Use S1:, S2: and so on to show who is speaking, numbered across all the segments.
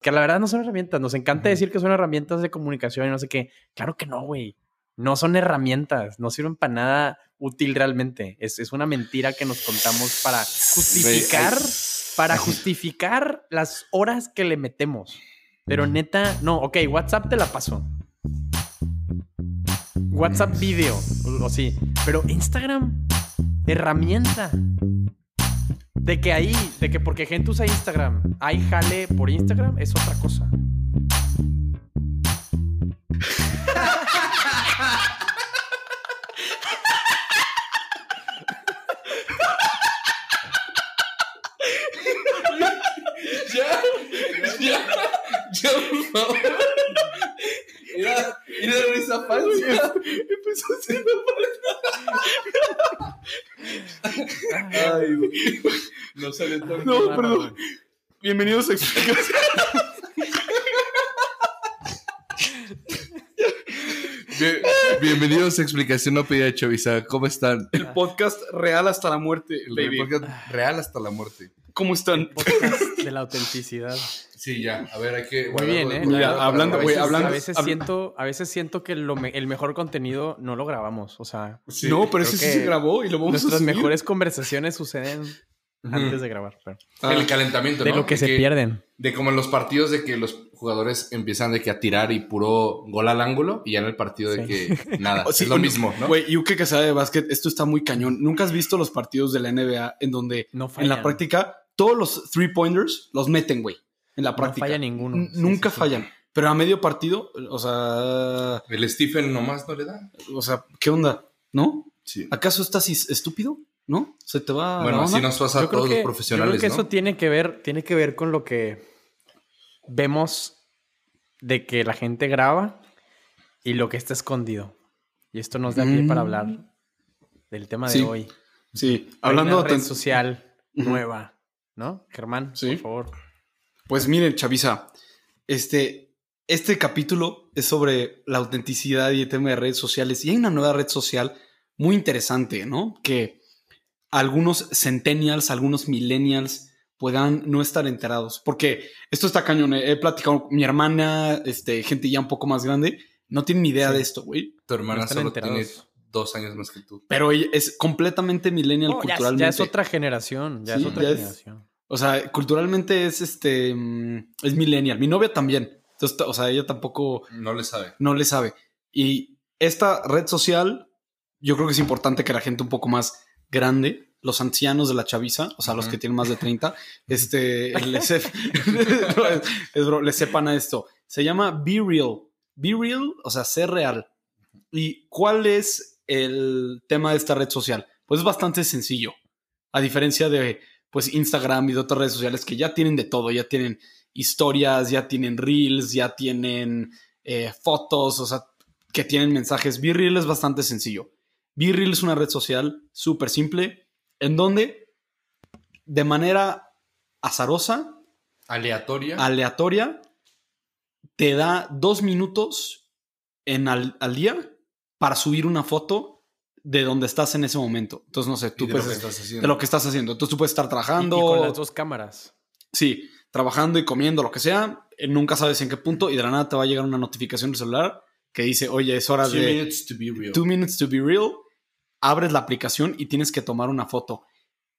S1: Que la verdad no son herramientas. Nos encanta decir que son herramientas de comunicación y no sé qué. Claro que no, güey. No son herramientas. No sirven para nada útil realmente. Es, es una mentira que nos contamos para justificar, para justificar las horas que le metemos. Pero neta, no, ok, WhatsApp te la paso. WhatsApp video, o, o sí. Pero Instagram, herramienta. De que ahí, de que porque gente usa Instagram, hay jale por Instagram, es otra cosa.
S2: Ya, ya, ya, por favor. Era, era risa falsa. Empezó a hacer Ay, güey. no salió tan
S3: No, perdón. Bienvenidos a Explicación.
S2: Bien- bienvenidos a Explicación No Pedida de Chavisa. ¿Cómo están?
S3: El podcast real hasta la muerte,
S2: El
S3: baby.
S2: podcast real hasta la muerte.
S3: ¿Cómo están?
S1: Podcast de la autenticidad.
S2: Sí, ya. A ver, hay que.
S1: Muy bien, ¿eh?
S3: Hablando,
S1: a
S3: güey,
S1: veces-
S3: hablando-
S1: A veces, siento, a veces siento que lo me- el mejor contenido no lo grabamos. O sea,
S2: Sí.
S3: no, pero ese sí se grabó y lo vamos a
S1: nuestras mejores conversaciones suceden. Antes de grabar. pero-
S3: Ah,
S2: El calentamiento,
S1: de
S2: ¿no?
S1: lo que
S2: De
S1: se pierden.
S2: De como en los partidos de que los jugadores empiezan de que a tirar y puro gol al ángulo y ya en el partido de
S1: Sí.
S2: que nada,
S3: sí,
S2: es lo mismo, ¿no?
S3: Güey, Yuke que sabe de básquet, esto está muy cañón. ¿Nunca has visto los partidos de la NBA en donde
S1: No
S3: en la práctica todos los three pointers los meten, güey? En la
S1: No
S3: práctica.
S1: falla ninguno.
S3: N-
S1: Sí,
S3: Nunca
S1: sí, sí.
S3: fallan. Pero a medio partido, o sea,
S2: El Stephen nomás no le da.
S3: o sea, ¿qué onda? ¿No?
S2: Sí.
S3: ¿Acaso estás estúpido? ¿No? Se te va
S2: Bueno,
S3: la
S2: así nos pasa a
S1: Yo
S2: todos
S1: que,
S2: los
S1: yo
S2: profesionales,
S1: creo que
S2: ¿no?
S1: eso tiene que ver, tiene que ver con lo que vemos de que la gente graba y lo que está escondido. Y esto nos da pie
S3: Mm.
S1: para hablar del tema de
S3: Sí.
S1: hoy.
S3: Sí, hablando
S1: una red
S3: de
S1: social nueva, ¿no? Germán,
S3: Sí.
S1: por favor.
S3: Pues miren, Chavisa, este, este capítulo es sobre la autenticidad y el tema de redes sociales. Y hay una nueva red social muy interesante, ¿no? Que algunos centennials, algunos millennials puedan no estar enterados. Porque esto está cañón. He platicado con mi hermana, este, gente ya un poco más grande, no tienen ni idea
S1: Sí.
S3: de esto, güey.
S2: Tu hermana
S1: No
S2: solo
S1: enterados.
S2: tiene dos años más que tú.
S3: Pero ella es completamente millennial
S1: No, ya,
S3: culturalmente.
S1: ya es otra generación, ya
S3: Sí,
S1: es otra
S3: ya es-
S1: generación.
S3: O sea, culturalmente es este. mm, Es millennial. Mi novia también. Entonces, o sea, ella tampoco
S2: No le sabe.
S3: no le sabe. Y esta red social, yo creo que es importante que la gente un poco más grande, los ancianos de la chaviza, o sea, los que tienen más de 30, este, les, les sepan a esto. Se llama Be Real. Be Real, o sea, ser real. ¿Y cuál es el tema de esta red social? Pues es bastante sencillo. A diferencia de pues Instagram y de otras redes sociales que ya tienen de todo, ya tienen historias, ya tienen reels, ya tienen eh, fotos, o sea, que tienen mensajes. B-Reel es bastante sencillo. B-Reel es una red social súper simple en donde de manera azarosa,
S2: Aleatoria.
S3: aleatoria, te da dos minutos en al, al día para subir una foto de donde estás en ese momento. Entonces, no sé, tú
S2: de lo
S3: puedes...
S2: que estás haciendo.
S3: de lo que estás haciendo. Entonces tú puedes estar
S1: Y, y
S3: trabajando.
S1: con las dos cámaras.
S3: Sí, trabajando y comiendo, lo que sea. eh, Nunca sabes en qué punto y de la nada te va a llegar una notificación del celular que dice, oye, es hora
S2: Two
S3: de
S2: minutes to be real.
S3: two minutes to be real. Abres la aplicación y tienes que tomar una foto.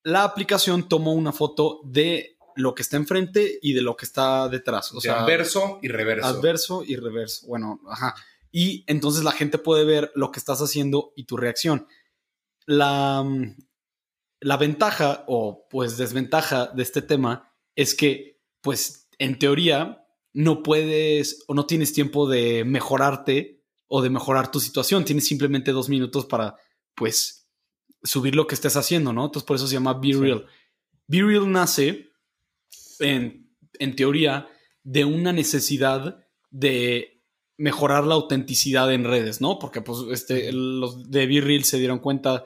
S3: La aplicación toma una foto de lo que está enfrente y de lo que está detrás. O
S2: O
S3: sea,
S2: sea, verso y reverso.
S3: adverso y reverso. Bueno, ajá. Y entonces la gente puede ver lo que estás haciendo y tu reacción. La, mm, la ventaja o pues desventaja de este tema es que pues en teoría no puedes o no tienes tiempo de mejorarte o de mejorar tu situación. Tienes simplemente dos minutos para pues subir lo que estés haciendo, ¿no? Entonces por eso se llama Be
S1: Sí.
S3: Real. Be Real nace en, en teoría de una necesidad de mejorar la autenticidad en redes, ¿no? Porque pues este, los de Be Real se dieron cuenta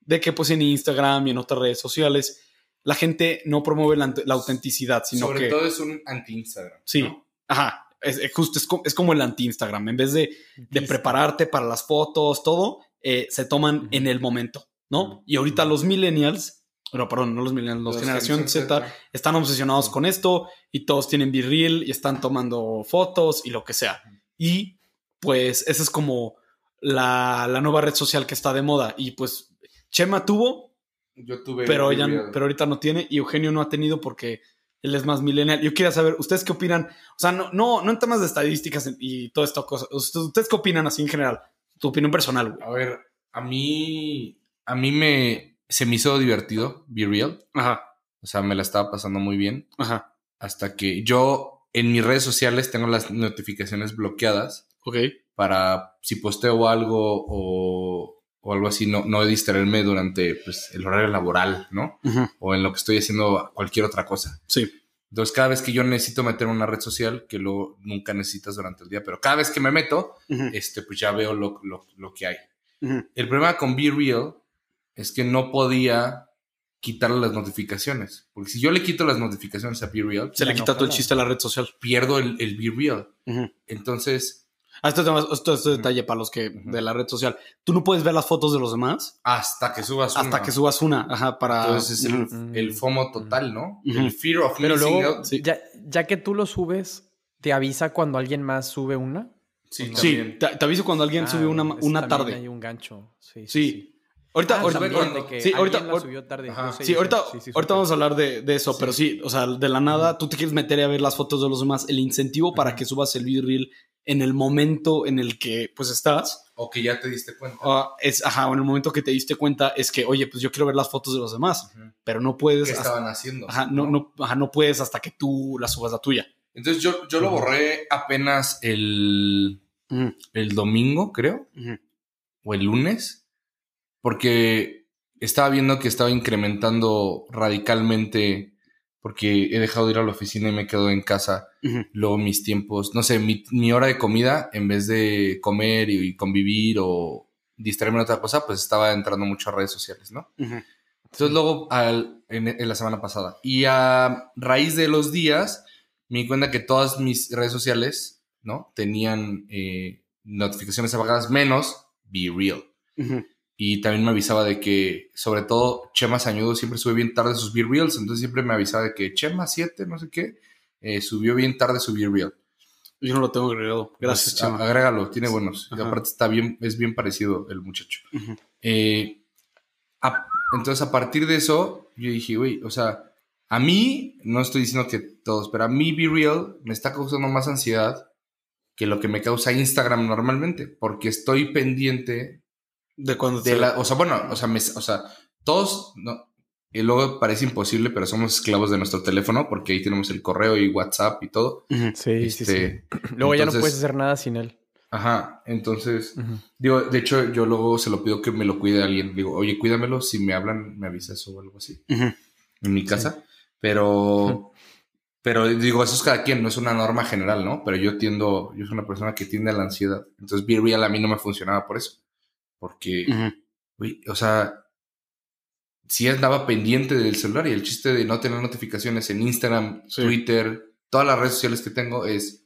S3: de que pues en Instagram y en otras redes sociales la gente no promueve la, la autenticidad, sino
S2: Sobre
S3: que...
S2: todo es un anti-Instagram.
S3: Sí,
S2: ¿no?
S3: Ajá. Es, es justo, es, es como el anti-Instagram. En vez de, de prepararte para las fotos, todo, eh, se toman en el momento, ¿no? Y ahorita los millennials No, perdón, no los millennials, los,
S2: Los
S3: generación Z,
S2: Z.
S3: están obsesionados con esto y todos tienen virreel y están tomando fotos y lo que sea. Y pues esa es como la, la nueva red social que está de moda. Y pues Chema tuvo,
S2: Yo tuve.
S3: pero,
S2: Real.
S3: pero ahorita no tiene y Eugenio no ha tenido porque él es más millennial. Yo quería saber, ¿ustedes qué opinan? O sea, no, no, no en temas de estadísticas y toda esta cosa. ¿Ustedes, ustedes qué opinan así en general? Tu opinión personal, güey.
S2: A ver, a mí. A mí me. Se me hizo divertido, Be Real.
S3: Ajá,
S2: O sea, me la estaba pasando muy bien.
S3: ajá,
S2: Hasta que yo en mis redes sociales tengo las notificaciones bloqueadas
S3: ok.
S2: para si posteo algo o, o algo así, no, no distraerme durante pues, el horario laboral, ¿no?
S3: Ujú,
S2: O en lo que estoy haciendo cualquier otra cosa.
S3: Sí.
S2: Entonces, cada vez que yo necesito meter una red social, que luego nunca necesitas durante el día, pero cada vez que me meto,
S3: Ujú,
S2: este, pues ya veo lo, lo, lo que hay.
S3: ujú.
S2: El problema con Be Real es que no podía quitarle las notificaciones. Porque si yo le quito las notificaciones a Be Real,
S3: Se le quita todo el chiste a la red social.
S2: pierdo el, el Be Real. Entonces,
S3: esto, es- esto es detalle para los que de la red social. Tú no puedes ver las fotos de los demás
S2: hasta que subas
S3: hasta
S2: una.
S3: que subas una. Ajá, para.
S2: Entonces es el, el FOMO total, ¿no? El fear of
S1: Pero
S2: missing
S1: luego,
S2: out.
S3: sí.
S1: ya, ya que tú lo subes, ¿te avisa cuando alguien más sube una?
S2: Sí,
S1: Sí,
S3: te, te aviso cuando alguien
S1: Ah,
S3: sube una, una tarde.
S1: Hay un gancho. Sí.
S3: Sí. Ahorita,
S1: Ah,
S3: ahorita,
S1: que
S3: sí, ahorita-
S1: la subió tarde. Sé
S3: Sí, ahorita,
S1: Sí, sí,
S3: ahorita
S1: supe.
S3: vamos a hablar de, de eso,
S2: Sí.
S3: pero sí, o sea, de la nada, tú te quieres meter a ver las fotos de los demás, el incentivo para que subas el reel en el momento en el que pues estás,
S2: O que ya te diste cuenta.
S3: ah, es, ajá, en el momento que te diste cuenta es que, oye, pues yo quiero ver las fotos de los demás, pero no puedes,
S2: ¿Qué
S3: hasta-
S2: estaban haciendo?
S3: ajá, no, no, ajá, no puedes hasta que tú la subas la tuya.
S2: Entonces yo, yo lo borré apenas el, el domingo, creo, o el lunes, porque estaba viendo que estaba incrementando radicalmente, porque he dejado de ir a la oficina y me quedo en casa.
S3: ujú.
S2: Luego mis tiempos, no sé, mi, mi hora de comida, en vez de comer y, y convivir o distraerme en otra cosa, pues estaba entrando mucho a redes sociales, ¿no?
S3: Ujú.
S2: Entonces luego al- en, en la semana pasada. Y a raíz de los días me di cuenta que todas mis redes sociales, ¿no? Tenían eh, notificaciones apagadas menos Be Real.
S3: Ujú.
S2: Y también me avisaba de que, sobre todo, Chema Sañudo siempre sube bien tarde sus Be Reels. Entonces siempre me avisaba de que Chema 7, no sé qué, eh, subió bien tarde su Be Reel.
S3: Yo no lo tengo agregado. Gracias,
S2: Pues, a-
S3: Chema.
S2: Agrégalo, tiene buenos. Y aparte está bien, es bien parecido el muchacho. Eh, a- entonces, a partir de eso, yo dije, güey, o sea, a mí, no estoy diciendo que todos, pero a mí Be Real me está causando más ansiedad que lo que me causa Instagram normalmente, porque estoy pendiente
S3: De cuando
S2: de
S3: te-
S2: la, o sea, bueno, o sea, me- o sea, todos, no, y luego parece imposible, pero somos esclavos de nuestro teléfono porque ahí tenemos el correo y WhatsApp y todo.
S1: Sí, sí, sí.
S2: Este,
S1: Luego ya no puedes hacer nada sin él.
S2: Ajá, entonces, digo, de hecho, yo luego se lo pido que me lo cuide alguien. Digo, oye, cuídamelo, si me hablan, me avisas o algo así en mi casa. Pero, pero digo, eso es cada quien, no es una norma general, ¿no? Pero yo tiendo, yo soy una persona que tiende a la ansiedad. Entonces, Be Real a mí no me funcionaba por eso. Porque,
S3: Ujú.
S2: Güey, o sea, sí andaba pendiente del celular y el chiste de no tener notificaciones en Instagram,
S3: Sí.
S2: Twitter, todas las redes sociales que tengo es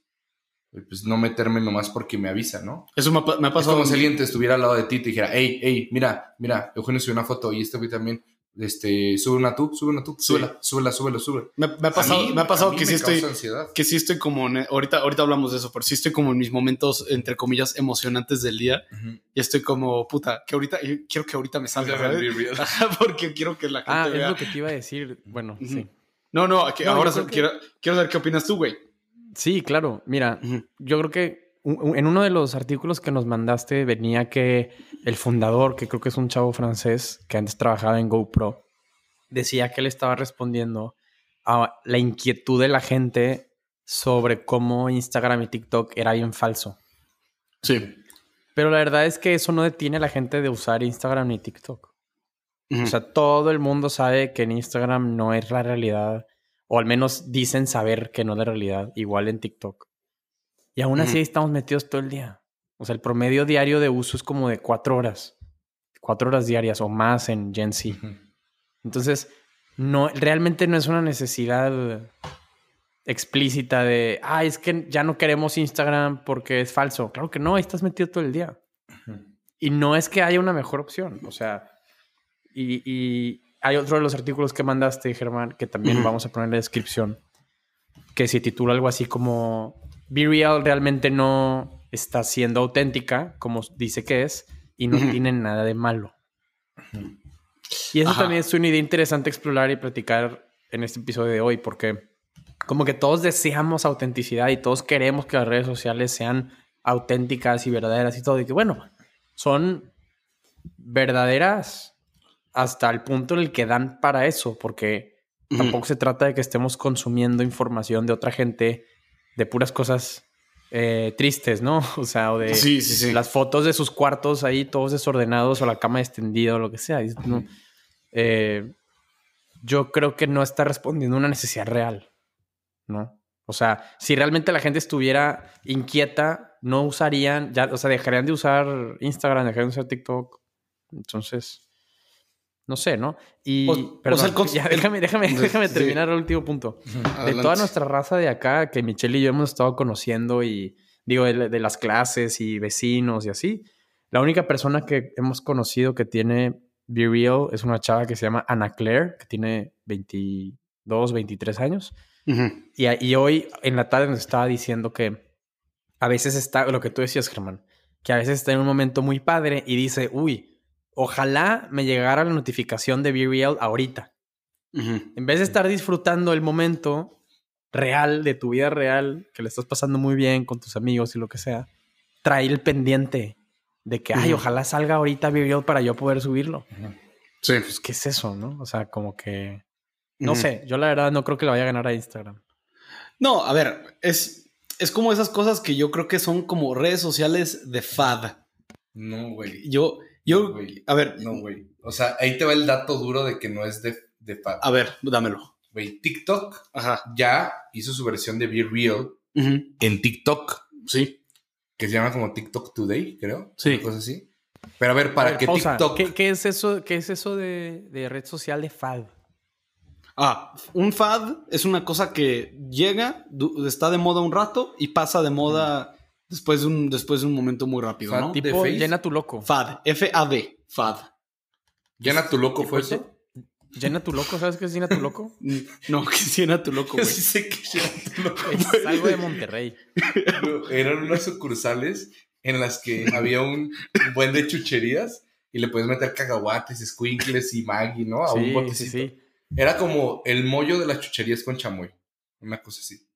S2: pues no meterme nomás porque me avisa, ¿no?
S3: Eso me ha, me ha
S2: Es
S3: pasado.
S2: como si alguien te estuviera al lado de ti y te dijera, hey, hey, mira, mira, Eugenio subió una foto y este güey también, este, sube una tú, sube una tú,
S3: Sí.
S2: súbela, súbela, súbela, súbela.
S3: me, me ha pasado,
S2: mí-
S3: me ha pasado que sí estoy.
S2: ansiedad.
S3: que sí estoy como en- ahorita ahorita hablamos de eso, pero sí estoy como en mis momentos entre comillas emocionantes del día y estoy como puta, que ahorita yo quiero que ahorita me salga, ¿sabes? Porque quiero que la gente
S1: Ah, es lo que te iba a decir. Bueno, sí.
S3: No, no, que
S1: No,
S3: ahora
S1: que-
S3: quiero quiero saber qué opinas tú, güey.
S1: Sí, claro. Mira, yo creo que en uno de los artículos que nos mandaste venía que el fundador, que creo que es un chavo francés que antes trabajaba en GoPro, decía que él estaba respondiendo a la inquietud de la gente sobre cómo Instagram y TikTok era bien falso.
S3: Sí.
S1: Pero la verdad es que eso no detiene a la gente de usar Instagram ni TikTok. O sea, todo el mundo sabe que en Instagram no es la realidad, o al menos dicen saber que no es la realidad, igual en TikTok. Y aún así ahí estamos metidos todo el día. O sea, el promedio diario de uso es como de cuatro horas. Cuatro horas diarias o más en Gen Z. Entonces, no, realmente no es una necesidad explícita de, ah, es que ya no queremos Instagram porque es falso. Claro que no, ahí estás metido todo el día. Y no es que haya una mejor opción. O sea, y, y hay otro de los artículos que mandaste, Germán, que también vamos a poner en la descripción, que se titula algo así como Be Real realmente no está siendo auténtica, como dice que es, y no tiene nada de malo. Y eso
S3: Ajá.
S1: también es una idea interesante explorar y platicar en este episodio de hoy, porque como que todos deseamos autenticidad y todos queremos que las redes sociales sean auténticas y verdaderas y todo, y que bueno, son verdaderas hasta el punto en el que dan para eso, porque tampoco se trata de que estemos consumiendo información de otra gente de puras cosas eh, tristes, ¿no? O sea, o de
S3: Sí, sí, sí.
S1: las fotos de sus cuartos ahí todos desordenados o la cama extendida o lo que sea. Y, no, eh, yo creo que no está respondiendo a una necesidad real, ¿no? O sea, si realmente la gente estuviera inquieta, no usarían, ya, o sea, dejarían de usar Instagram, dejarían de usar TikTok. Entonces, no sé, ¿no? Y,
S3: O- o
S1: perdón,
S3: sea, el cons-
S1: ya, déjame, déjame,
S3: Sí.
S1: déjame terminar el último punto. De
S3: Adelante.
S1: toda nuestra raza de acá, que Michelle y yo hemos estado conociendo y digo, de, de las clases y vecinos y así, la única persona que hemos conocido que tiene Be Real es una chava que se llama Ana Claire, que tiene 22, 23 años.
S3: Ujú.
S1: Y, a- y hoy en la tarde nos estaba diciendo que a veces está, lo que tú decías, Germán, que a veces está en un momento muy padre y dice, uy, ojalá me llegara la notificación de Be Real ahorita. En vez de estar disfrutando el momento real de tu vida real, que le estás pasando muy bien con tus amigos y lo que sea, trae el pendiente de que, ay, ojalá salga ahorita Be Real para yo poder subirlo.
S3: Sí.
S1: Pues, ¿qué es eso, no? O sea, como que... No sé, yo la verdad no creo que le vaya a ganar a Instagram.
S3: No, a ver, es, es como esas cosas que yo creo que son como redes sociales de fad.
S2: No, güey.
S3: Yo, yo, a ver,
S2: No, güey. O sea, ahí te va el dato duro de que no es de, de fat.
S3: a ver, dámelo.
S2: Güey, TikTok
S3: Ajá.
S2: ya hizo su versión de Be Real en TikTok,
S3: Sí.
S2: que se llama como TikTok Today, creo.
S3: Sí.
S2: Una cosa así. Pero a ver, para
S1: A ver,
S2: que
S1: pausa.
S2: TikTok.
S1: ¿Qué, qué es eso, qué es eso de, de red social de fad?
S3: Ah, un fad es una cosa que llega, está de moda un rato y pasa de moda después de un, después de un momento muy rápido,
S2: Fad
S3: ¿no?
S1: Tipo, llena tu loco.
S3: Fad, F-A-D, fad.
S2: Llena tu loco,
S1: ¿Y
S2: ¿fue eso?
S1: Llena tu loco, ¿sabes qué es llena tu loco?
S3: No, que llena tu loco,
S2: Yo
S3: güey.
S2: sí sé que llena tu loco.
S1: Es algo de Monterrey.
S2: No, Eran unas sucursales en las que había un, un buen de chucherías y le puedes meter cacahuates, squinkles y Maggi, ¿no? A un
S1: Sí, sí,
S2: botecito.
S1: sí.
S2: Era como el mollo de las chucherías con chamoy. Una cosa así.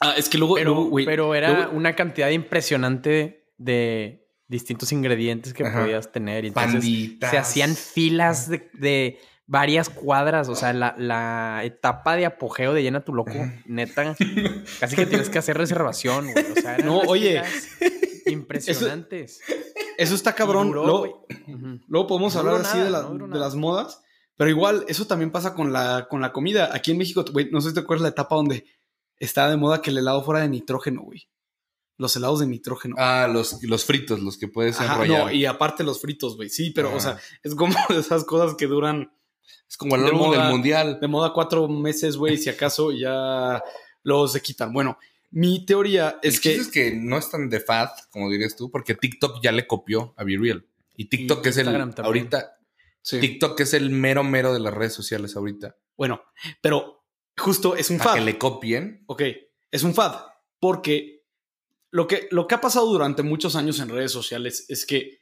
S3: Ah, es que luego,
S1: Pero,
S3: luego, güey,
S1: pero era
S3: luego-
S1: una cantidad impresionante de distintos ingredientes que
S2: Ajá.
S1: podías tener. Y entonces
S2: Panditas.
S1: se hacían filas de, de varias cuadras. O sea, la, la etapa de apogeo de llena tu loco, neta, casi que tienes que hacer reservación, güey. O sea, eran
S3: No, oye.
S1: Impresionantes.
S3: eso está cabrón.
S1: Duró,
S3: luego,
S1: güey. Ujú.
S3: luego podemos
S1: No
S3: hablar
S1: duró
S3: así
S1: nada,
S3: de, la-
S1: no
S3: de
S1: nada.
S3: las modas, pero igual eso también pasa con la, con la comida. Aquí en México, güey, no sé si te acuerdas la etapa donde estaba de moda que el helado fuera de nitrógeno, güey. Los helados de nitrógeno.
S2: Ah, los, los fritos, los que puedes
S3: Ajá,
S2: enrollar.
S3: no, y aparte los fritos, güey. Sí, pero, o sea, es como de esas cosas que duran
S2: Es como el álbum del mundial.
S3: de moda cuatro meses, güey, si acaso ya los se quitan. Bueno, mi teoría
S2: El
S3: es que...
S2: es que no es tan de fad, como dirías tú, porque TikTok ya le copió a Be Real. Y TikTok
S1: Y
S2: es el.
S1: Instagram también.
S2: Ahorita.
S3: Sí.
S2: TikTok es el mero mero de las redes sociales ahorita.
S3: Bueno, pero justo es un
S2: Para
S3: fad.
S2: que le copien.
S3: Ok, es un fad. Porque lo que, lo que ha pasado durante muchos años en redes sociales es que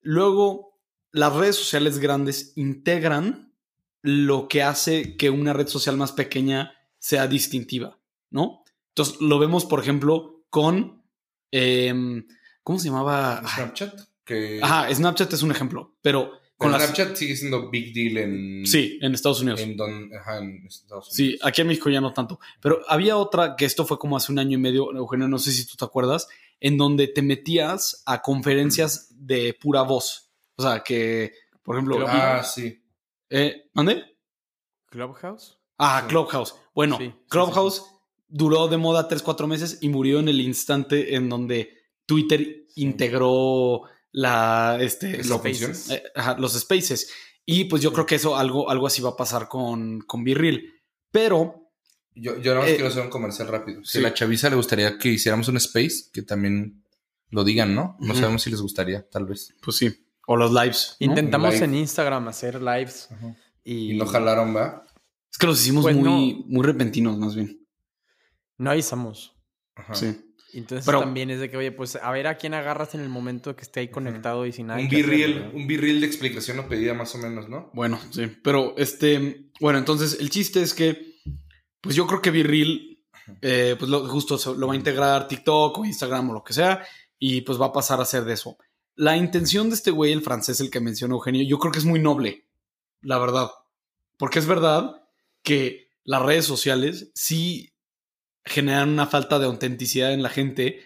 S3: luego las redes sociales grandes integran lo que hace que una red social más pequeña sea distintiva, ¿no? Entonces lo vemos, por ejemplo, con... em, ¿Cómo se llamaba?
S2: Snapchat. Que
S3: Ajá, Snapchat es un ejemplo, pero con las...
S2: Snapchat sigue siendo big deal en.
S3: Sí, en Estados Unidos.
S2: En, don, ajá, en Estados Unidos.
S3: Sí, aquí en México ya no tanto. Pero había otra que esto fue como hace un año y medio, Eugenio, no sé si tú te acuerdas, en donde te metías a conferencias de pura voz. O sea, que, por ejemplo,
S2: Ah, sí.
S3: ¿eh? ¿Mande?
S1: Clubhouse.
S3: Ah,
S2: Sí.
S3: Clubhouse. Bueno,
S1: Sí, sí,
S3: Clubhouse duró de moda 3, 4 meses y murió en el instante en donde Twitter integró la, este,
S2: ¿Esa
S3: lo-
S2: función?
S3: eh, ajá, los spaces. Y pues yo creo que eso, algo, algo así va a pasar con, con Virril. Pero
S2: Yo, yo nada más
S3: Eh,
S2: quiero hacer un comercial rápido. Si
S3: sí.
S2: a la chaviza le gustaría que hiciéramos un space, que también lo digan, ¿no? No sabemos si les gustaría, tal vez.
S3: Pues sí. O los lives. ¿no?
S1: Intentamos
S2: Live.
S1: en Instagram hacer lives Y,
S2: Y no jalaron, ¿va?
S3: Es que los hicimos
S1: Pues
S3: muy, muy repentinos, más bien.
S1: No avisamos.
S2: Ajá.
S3: Sí.
S1: Entonces
S3: Pero-
S1: también es de que, oye, pues a ver a quién agarras en el momento que esté ahí conectado y sin nada.
S2: Un
S1: ¿verdad?
S2: un birril de explicación o pedida más o menos, ¿no?
S3: Bueno, sí. Pero este, bueno, entonces el chiste es que, pues yo creo que Virril, eh, pues lo, justo se- lo va a integrar TikTok o Instagram o lo que sea, y pues va a pasar a ser de eso. La intención de este güey, el francés, el que mencionó Eugenio, yo creo que es muy noble, la verdad. Porque es verdad que las redes sociales sí generan una falta de autenticidad en la gente,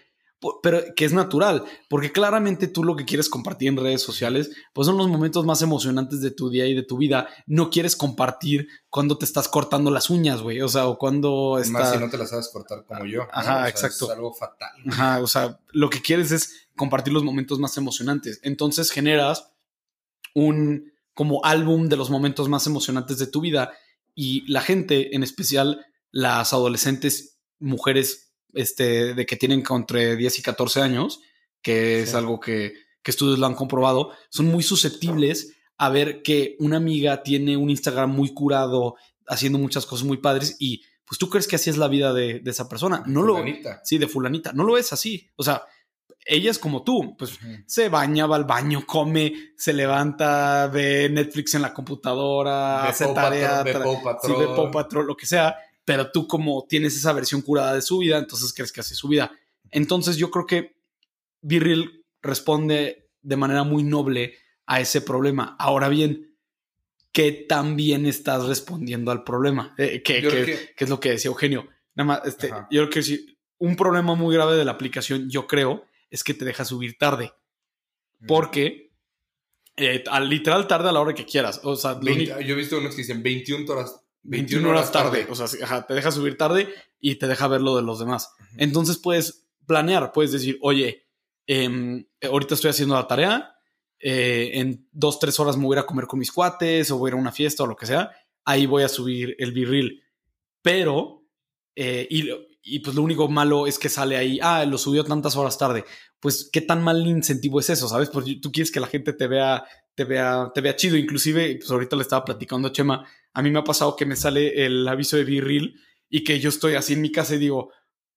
S3: pero que es natural, porque claramente tú lo que quieres compartir en redes sociales, pues son los momentos más emocionantes de tu día y de tu vida. No quieres compartir cuando te estás cortando las uñas, güey, o sea, o cuando
S2: Más
S3: está...
S2: si no te la sabes cortar como yo. ¿no?
S3: Ajá,
S2: O sea,
S3: exacto.
S2: Es algo fatal.
S3: Ajá, o sea, lo que quieres es compartir los momentos más emocionantes. Entonces generas un como álbum de los momentos más emocionantes de tu vida y la gente, en especial las adolescentes mujeres este, de que tienen entre 10 y 14 años, que es algo que, que estudios lo han comprobado, son muy susceptibles a ver que una amiga tiene un Instagram muy curado, haciendo muchas cosas muy padres y pues tú crees que así es la vida de, de esa persona. No lo,
S2: Fulanita.
S3: Sí, de fulanita. No lo es así. O sea, ella es como tú. Pues se baña, va al baño, come, se levanta, ve Netflix en la computadora,
S2: Ve
S3: hace tarea, sí, Paw Patrol, lo que sea. Pero tú como tienes esa versión curada de su vida, entonces crees que así es su vida. Entonces yo creo que Virril responde de manera muy noble a ese problema. Ahora bien, ¿qué tan bien estás respondiendo al problema? Eh, que,
S2: Yo
S3: que-
S2: que
S3: es lo que decía Eugenio. Nada más, este,
S2: Ajá.
S3: yo creo que sí, un problema muy grave de la aplicación, yo creo, es que te deja subir tarde. Porque eh, al literal tarde a la hora que quieras. O sea,
S2: yo he visto unos que dicen 21 horas.
S3: 21 horas tarde. O sea, ajá, te deja subir tarde y te deja ver lo de los demás. Entonces puedes planear, puedes decir, oye, em, ahorita estoy haciendo la tarea, eh, en dos, tres horas me voy a ir a comer con mis cuates o voy a ir a una fiesta o lo que sea, ahí voy a subir el virril. Pero, eh, y, y pues lo único malo es que sale ahí, ah, lo subió tantas horas tarde. Pues, ¿qué tan mal incentivo es eso? ¿Sabes? Porque tú quieres que la gente te vea, te vea, te vea chido. Inclusive, pues ahorita le estaba platicando a Chema, a mí me ha pasado que me sale el aviso de virril y que yo estoy así en mi casa y digo,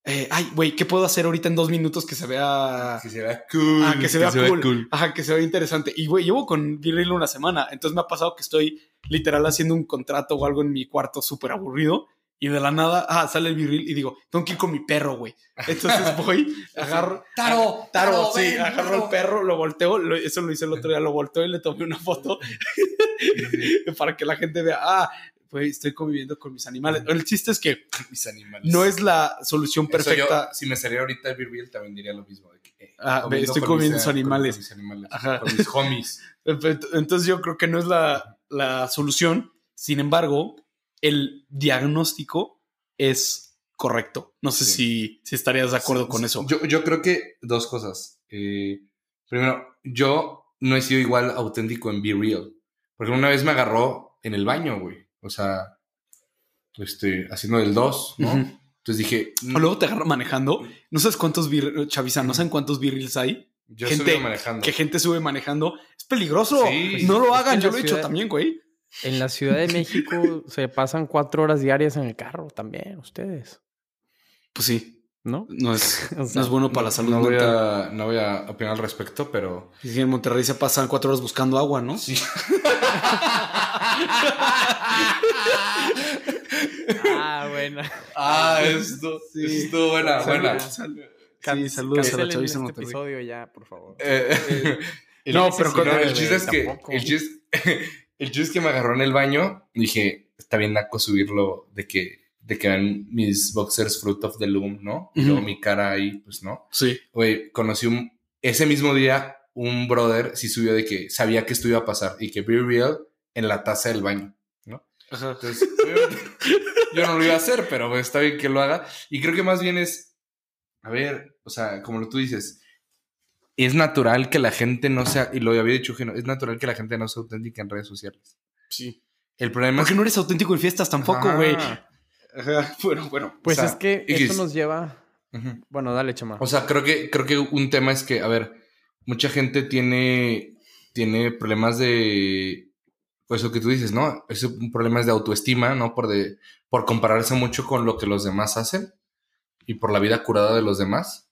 S3: eh, ay, güey, ¿qué puedo hacer ahorita en dos minutos que se vea
S2: Que se vea cool.
S3: Ah, que se vea cool. Ajá, que se vea interesante. Y, güey, llevo con Virril una semana. Entonces me ha pasado que estoy literal haciendo un contrato o algo en mi cuarto súper aburrido. Y de la nada, ah, sale el Virril y digo, tengo que ir con mi perro, güey. Entonces voy, agarro.
S2: Taro,
S3: Taro,
S2: Taro,
S3: sí,
S2: ven,
S3: agarro
S2: Taro.
S3: al perro, lo volteo. lo- eso lo hice el otro día, lo volteo y le tomé una foto para que la gente vea, ah, güey, estoy conviviendo con mis animales. El chiste es que
S2: Mis animales.
S3: no es la solución perfecta.
S2: yo, si me saliera ahorita el Bill también diría lo mismo. de que, eh,
S3: Ah, ve, estoy
S2: con
S3: comiendo
S2: mis-
S3: animales.
S2: Con mis animales.
S3: Ajá.
S2: Con mis homies.
S3: Entonces yo creo que no es la, la solución. Sin embargo, el diagnóstico es correcto. No sé
S2: Sí.
S3: si, si estarías de acuerdo con eso.
S2: Yo, yo creo que dos cosas. Eh, primero, yo no he sido igual auténtico en Be Real. Porque una vez me agarró en el baño, güey. O sea, este, haciendo el 2, ¿no? Entonces dije,
S3: O luego te agarra manejando. No sabes cuántos Chavisa, no saben cuántos virreels hay.
S2: yo
S3: gente
S2: manejando.
S3: Que gente sube manejando. Es peligroso.
S2: Sí.
S3: no lo hagan. Yo lo he hecho también, güey.
S1: En la Ciudad de México se pasan cuatro horas diarias en el carro también, ustedes,
S3: Pues sí.
S1: ¿no?
S3: No es,
S1: O
S3: no
S1: sea,
S3: es bueno para la salud
S2: no voy, a, no voy a opinar al respecto, pero...
S3: Y en Monterrey se pasan cuatro horas buscando agua, ¿no?
S2: Sí.
S1: Ah, bueno.
S2: Ah, esto,
S3: Sí.
S2: estuvo buena, buena.
S3: Sal- Sí, saludos a la chaviza en
S1: este
S3: Monterrey.
S1: episodio ya, por favor.
S2: Eh,
S3: No, pero
S2: el chiste es que el chiste, el chiste es que me agarró en el baño. Dije, está bien naco subirlo de que de que eran mis boxers fruit of the loom, ¿no? Y luego mi cara ahí, pues no.
S3: Sí.
S2: Güey, conocí un ese mismo día un brother sí subió de que sabía que esto iba a pasar y que be real en la taza del baño.
S3: Ajá.
S2: Entonces, yo no lo iba a hacer, pero pues, está bien que lo haga. Y creo que más bien es, a ver, o sea, como tú dices, es natural que la gente no sea, y lo había dicho Geno, es natural que la gente no sea auténtica en redes sociales.
S3: Sí.
S2: El problema
S3: Porque
S2: es
S3: no eres auténtico en fiestas tampoco, güey. Bueno, bueno.
S1: Pues
S2: O sea,
S1: es que eso nos lleva. Bueno, dale, chama.
S2: O sea, creo que, creo que un tema es que, a ver, mucha gente tiene, tiene problemas de, pues lo que tú dices, ¿no? Es un problema es de autoestima, ¿no? Por, de, por compararse mucho con lo que los demás hacen y por la vida curada de los demás.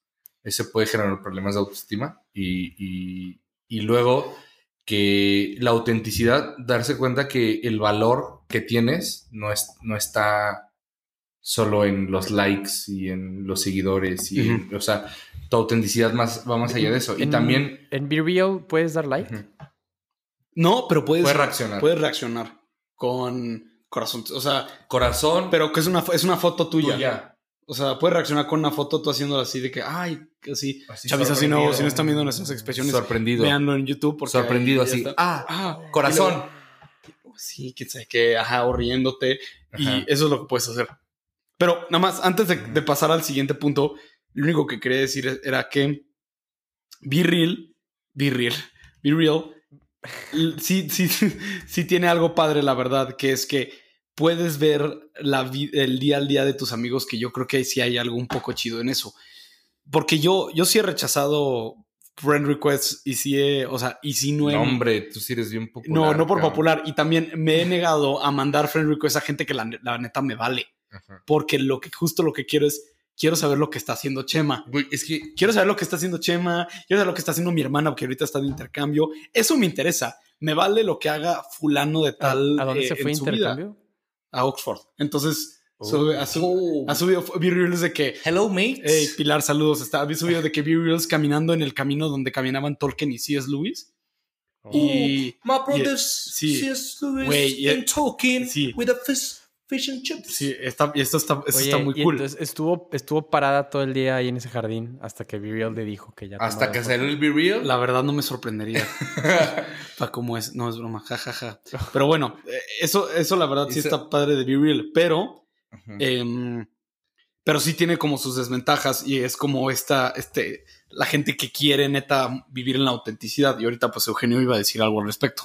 S2: Ese puede generar problemas de autoestima. Y, y, y luego que la autenticidad, darse cuenta que el valor que tienes no, es, no está solo en los likes y en los seguidores. Y, o sea, tu autenticidad más, va más allá de eso. Y
S1: En-
S2: también
S1: En Be Real puedes dar like.
S3: No, pero puedes,
S2: puedes reaccionar.
S3: puedes reaccionar con corazón. O sea,
S2: Corazón,
S3: pero que es una, es una foto tuya.
S2: tuya.
S3: O sea, puedes reaccionar con una foto tú haciéndola así de que, ay, así.
S2: Así
S3: Chavisa, si no, si no están viendo nuestras expresiones,
S2: Sorprendido.
S3: véanlo en YouTube. Porque
S2: Sorprendido así.
S3: está.
S2: Ah,
S3: Ah,
S2: corazón.
S3: luego- sí, quién sabe qué, ajá, o riéndote. Y eso es lo que puedes hacer. Pero nada más, antes de, de pasar al siguiente punto, lo único que quería decir era que Be Real, Be Real, Be Real, sí, sí, sí tiene algo padre, la verdad, que es que puedes ver la el día al día de tus amigos, que yo creo que sí hay algo un poco chido en eso. Porque yo, yo sí he rechazado friend requests y sí he, o sea, y sí no he...
S2: No, hombre, tú sí eres bien popular.
S3: no, no por
S2: cabrón.
S3: popular. Y también me he negado a mandar friend requests a gente que la, la neta me vale.
S2: Ajá.
S3: Porque lo que justo lo que quiero es, quiero saber lo que está haciendo Chema.
S2: Güey, es que
S3: Quiero saber lo que está haciendo Chema, quiero saber lo que está haciendo mi hermana, porque ahorita está de intercambio. Eso me interesa. Me vale lo que haga fulano de
S1: ¿A,
S3: tal.
S1: a dónde
S3: eh,
S1: se fue
S3: en su vida. A Oxford. Entonces,
S1: Oh.
S3: sube- ha, su- ha subido B-Reels de que.
S2: Hello, mates.
S3: Hey, Pilar, saludos. Está, había subido de que B-Reels caminando en el camino donde caminaban Tolkien y C.S. Lewis.
S1: Oh.
S3: Y.
S2: My
S3: brothers, sí.
S2: C.S.
S3: Lewis Güey, y- and
S2: Tolkien
S3: sí.
S2: with a fish, fish and chips.
S3: Sí, está, y esto está, esto
S1: Oye,
S3: está muy
S1: y
S3: cool.
S1: entonces estuvo, estuvo parada todo el día ahí en ese jardín hasta que Be Real le dijo que ya.
S2: Hasta que salió el Be Real.
S3: La verdad no me sorprendería. Para cómo es, no es broma, jajaja. Pero bueno, eh, eso, eso la verdad sí está padre de Be Real, pero, em, pero sí tiene como sus desventajas y es como esta, este, la gente que quiere neta vivir en la autenticidad. Y ahorita pues Eugenio iba a decir algo al respecto.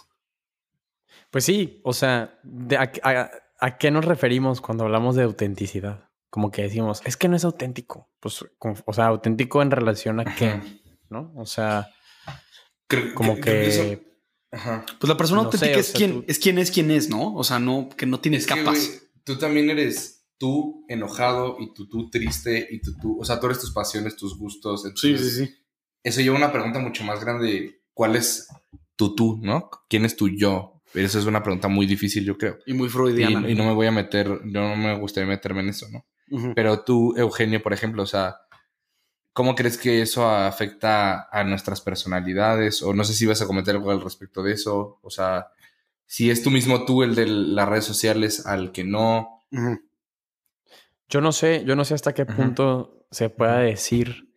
S1: Pues sí, o sea, de a, a- ¿a qué nos referimos cuando hablamos de autenticidad? Como que decimos, es que no es auténtico. Pues, como- o sea, auténtico en relación a qué. ¿no? O sea,
S2: Creo-
S1: como
S2: creo
S1: que.
S2: eso- Ajá.
S3: Pues la persona
S1: No sé,
S3: auténtica
S1: o
S3: es,
S1: sea,
S3: quien,
S1: tú-
S3: es quien es quien es, ¿no? O sea, no, que no tiene
S2: Es que,
S3: capas.
S2: tú también eres tú enojado y tú, tú triste y tú, tú, o sea, tú eres tus pasiones, tus gustos.
S3: sí,
S2: entonces,
S3: sí, sí.
S2: Eso lleva a una pregunta mucho más grande. ¿Cuál es tu tú, no? ¿Quién es tu yo? Esa es una pregunta muy difícil, yo creo.
S3: Y muy freudiana.
S2: y no me voy a meter, yo no me gustaría meterme en eso, ¿no? Pero tú, Eugenio, por ejemplo, o sea, ¿cómo crees que eso afecta a nuestras personalidades? O no sé si vas a comentar algo al respecto de eso. O sea, si es tú mismo tú el de las redes sociales al que no.
S1: Yo no sé, yo no sé hasta qué punto se pueda decir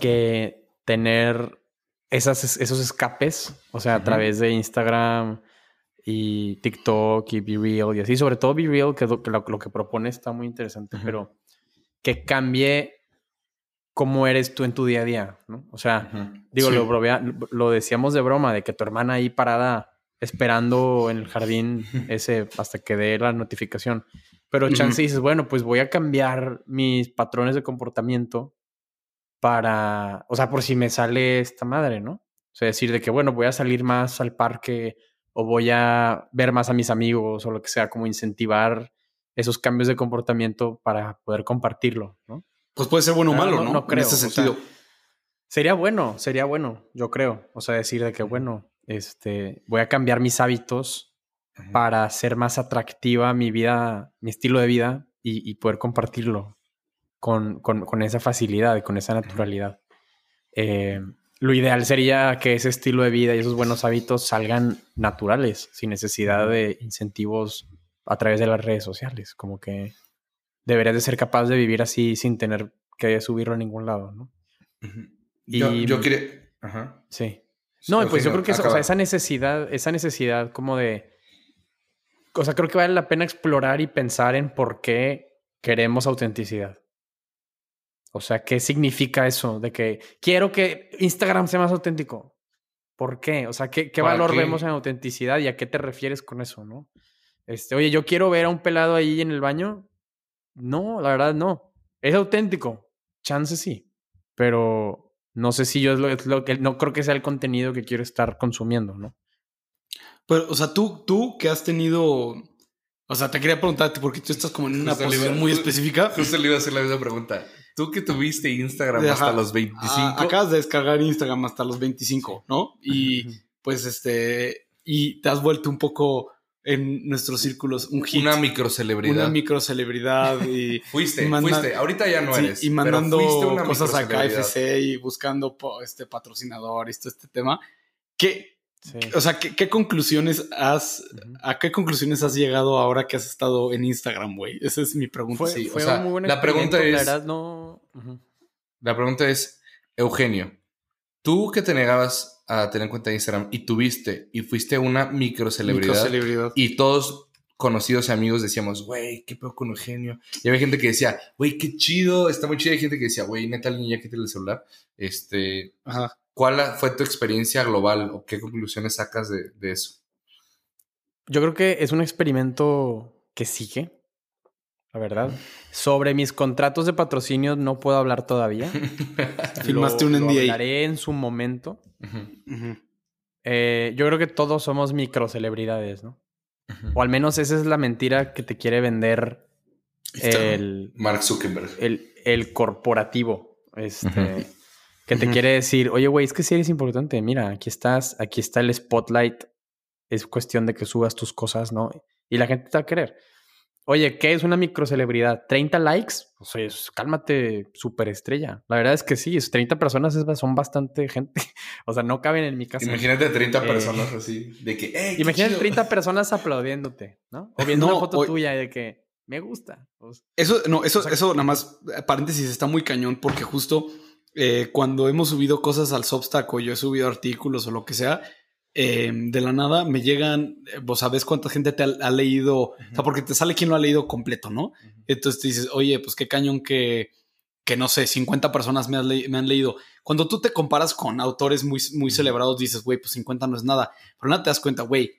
S1: que tener esas, esos escapes, o sea, a través de Instagram y TikTok y Be Real y así, sobre todo Be Real, que lo que, lo, que propone está muy interesante,
S2: Ujú.
S1: pero que cambie cómo eres tú en tu día a día, ¿no? O sea, Digo,
S3: Sí.
S1: lo, bromea- lo decíamos de broma, de que tu hermana ahí parada esperando en el jardín ese hasta que dé la notificación. Pero chance dices, bueno, pues voy a cambiar mis patrones de comportamiento para, o sea, por si me sale esta madre, ¿no? O sea, decir de que, bueno, voy a salir más al parque o voy a ver más a mis amigos o lo que sea, como incentivar esos cambios de comportamiento para poder compartirlo, ¿no?
S3: Pues puede ser bueno o malo,
S1: no-
S3: ¿no?
S1: no creo,
S3: En ese
S1: o sea,
S3: sentido.
S1: Sería bueno, sería bueno, yo creo. O sea, decir de que, bueno, este, voy a cambiar mis hábitos para hacer más atractiva mi vida, mi estilo de vida y, y poder compartirlo con, con- con esa facilidad y con esa naturalidad. Eh, lo ideal sería que ese estilo de vida y esos buenos hábitos salgan naturales, sin necesidad de incentivos a través de las redes sociales. Como que deberías de ser capaz de vivir así sin tener que subirlo a ningún lado, ¿no?
S2: Yo,
S1: Y-
S2: yo quería. Ajá.
S1: Sí. No, pues yo creo que eso- o sea,
S2: acaba.
S1: esa necesidad, esa necesidad como de. O sea, creo que vale la pena explorar y pensar en por qué queremos autenticidad. O sea, ¿qué significa eso? De que quiero que Instagram sea más auténtico. ¿Por qué? O sea, ¿qué, qué
S2: ¿Para
S1: valor
S2: qué?
S1: vemos en autenticidad y a qué te refieres con eso, no? Este, oye, yo quiero ver a un pelado ahí en el baño. No, la verdad no. ¿Es auténtico? Chance sí. Pero no sé si yo es lo, es lo que no creo que sea el contenido que quiero estar consumiendo, ¿no?
S3: Pero, o sea, tú, tú que has tenido. O sea, te quería preguntarte, porque tú estás como en una posición muy específica.
S2: Justo le iba a hacer la misma pregunta. Tú que tuviste Instagram
S3: Ajá.
S2: hasta los 25.
S3: Ah, acabas de descargar Instagram hasta los 25, ¿no? Y pues este. Y te has vuelto un poco en nuestros círculos un hit.
S2: una microcelebridad.
S3: Una microcelebridad y.
S2: fuiste,
S3: manda-
S2: fuiste. Ahorita ya no
S3: sí,
S2: eres.
S3: y mandando cosas a. KFC y buscando este patrocinador y todo este tema. ¿Qué,
S1: Sí.
S3: o sea, ¿qué, qué conclusiones has,
S1: Ujú.
S3: a qué conclusiones has llegado ahora que has estado en Instagram, güey? Esa es mi pregunta.
S1: Fue,
S2: sí, o
S1: fue
S2: sea,
S1: un muy buen
S2: la pregunta es-
S1: La verdad, no. Ujú.
S2: La pregunta es, Eugenio, tú que te negabas a tener cuenta de Instagram y tuviste y fuiste una microcelebridad
S3: Microcelebridad.
S2: y todos conocidos y amigos decíamos, güey, qué pedo con Eugenio. Y había gente que decía, güey, qué chido, está muy chido. Y hay gente que decía, güey, neta, alguien ya quítale el celular. Este,
S3: Ajá.
S2: ¿Cuál fue tu experiencia global o qué conclusiones sacas de, de eso?
S1: Yo creo que es un experimento que sigue, la verdad. Sobre mis contratos de patrocinio no puedo hablar todavía.
S3: Firmaste
S1: Lo-
S3: un
S1: lo
S3: NDA.
S1: hablaré en su momento. Eh, yo creo que todos somos microcelebridades, ¿no? O al menos esa es la mentira que te quiere vender el,
S2: Mark Zuckerberg.
S1: el, el corporativo. Este. Que te quiere decir, oye, güey, es que sí eres importante. Mira, aquí estás, aquí está el spotlight. Es cuestión de que subas tus cosas, ¿no? Y la gente te va a querer. Oye, ¿qué es una microcelebridad? ¿30 likes? Pues oye, cálmate, superestrella. La verdad es que sí, es 30 personas es- son bastante gente. O sea, no caben en mi casa.
S2: Imagínate 30
S1: Eh,
S2: personas así, de que, hey,
S1: Imagínate
S2: chido".
S1: 30 personas aplaudiéndote, ¿no? O viendo
S3: No,
S1: una foto
S3: o-
S1: tuya de que me gusta. Pues,
S3: Eso, no, eso,
S1: O sea,
S3: eso nada más, eh, paréntesis, está muy cañón porque justo eh, cuando hemos subido cosas al Substack o yo he subido artículos o lo que sea, eh, de la nada me llegan, eh, vos sabes cuánta gente te ha, ha leído, o sea, porque te sale quien lo ha leído completo, ¿no? Entonces te dices, oye, pues qué cañón que, que no sé, 50 personas me, han leído. Cuando tú te comparas con autores muy, muy celebrados, dices, güey, pues 50 no es nada. Pero no te das cuenta, güey,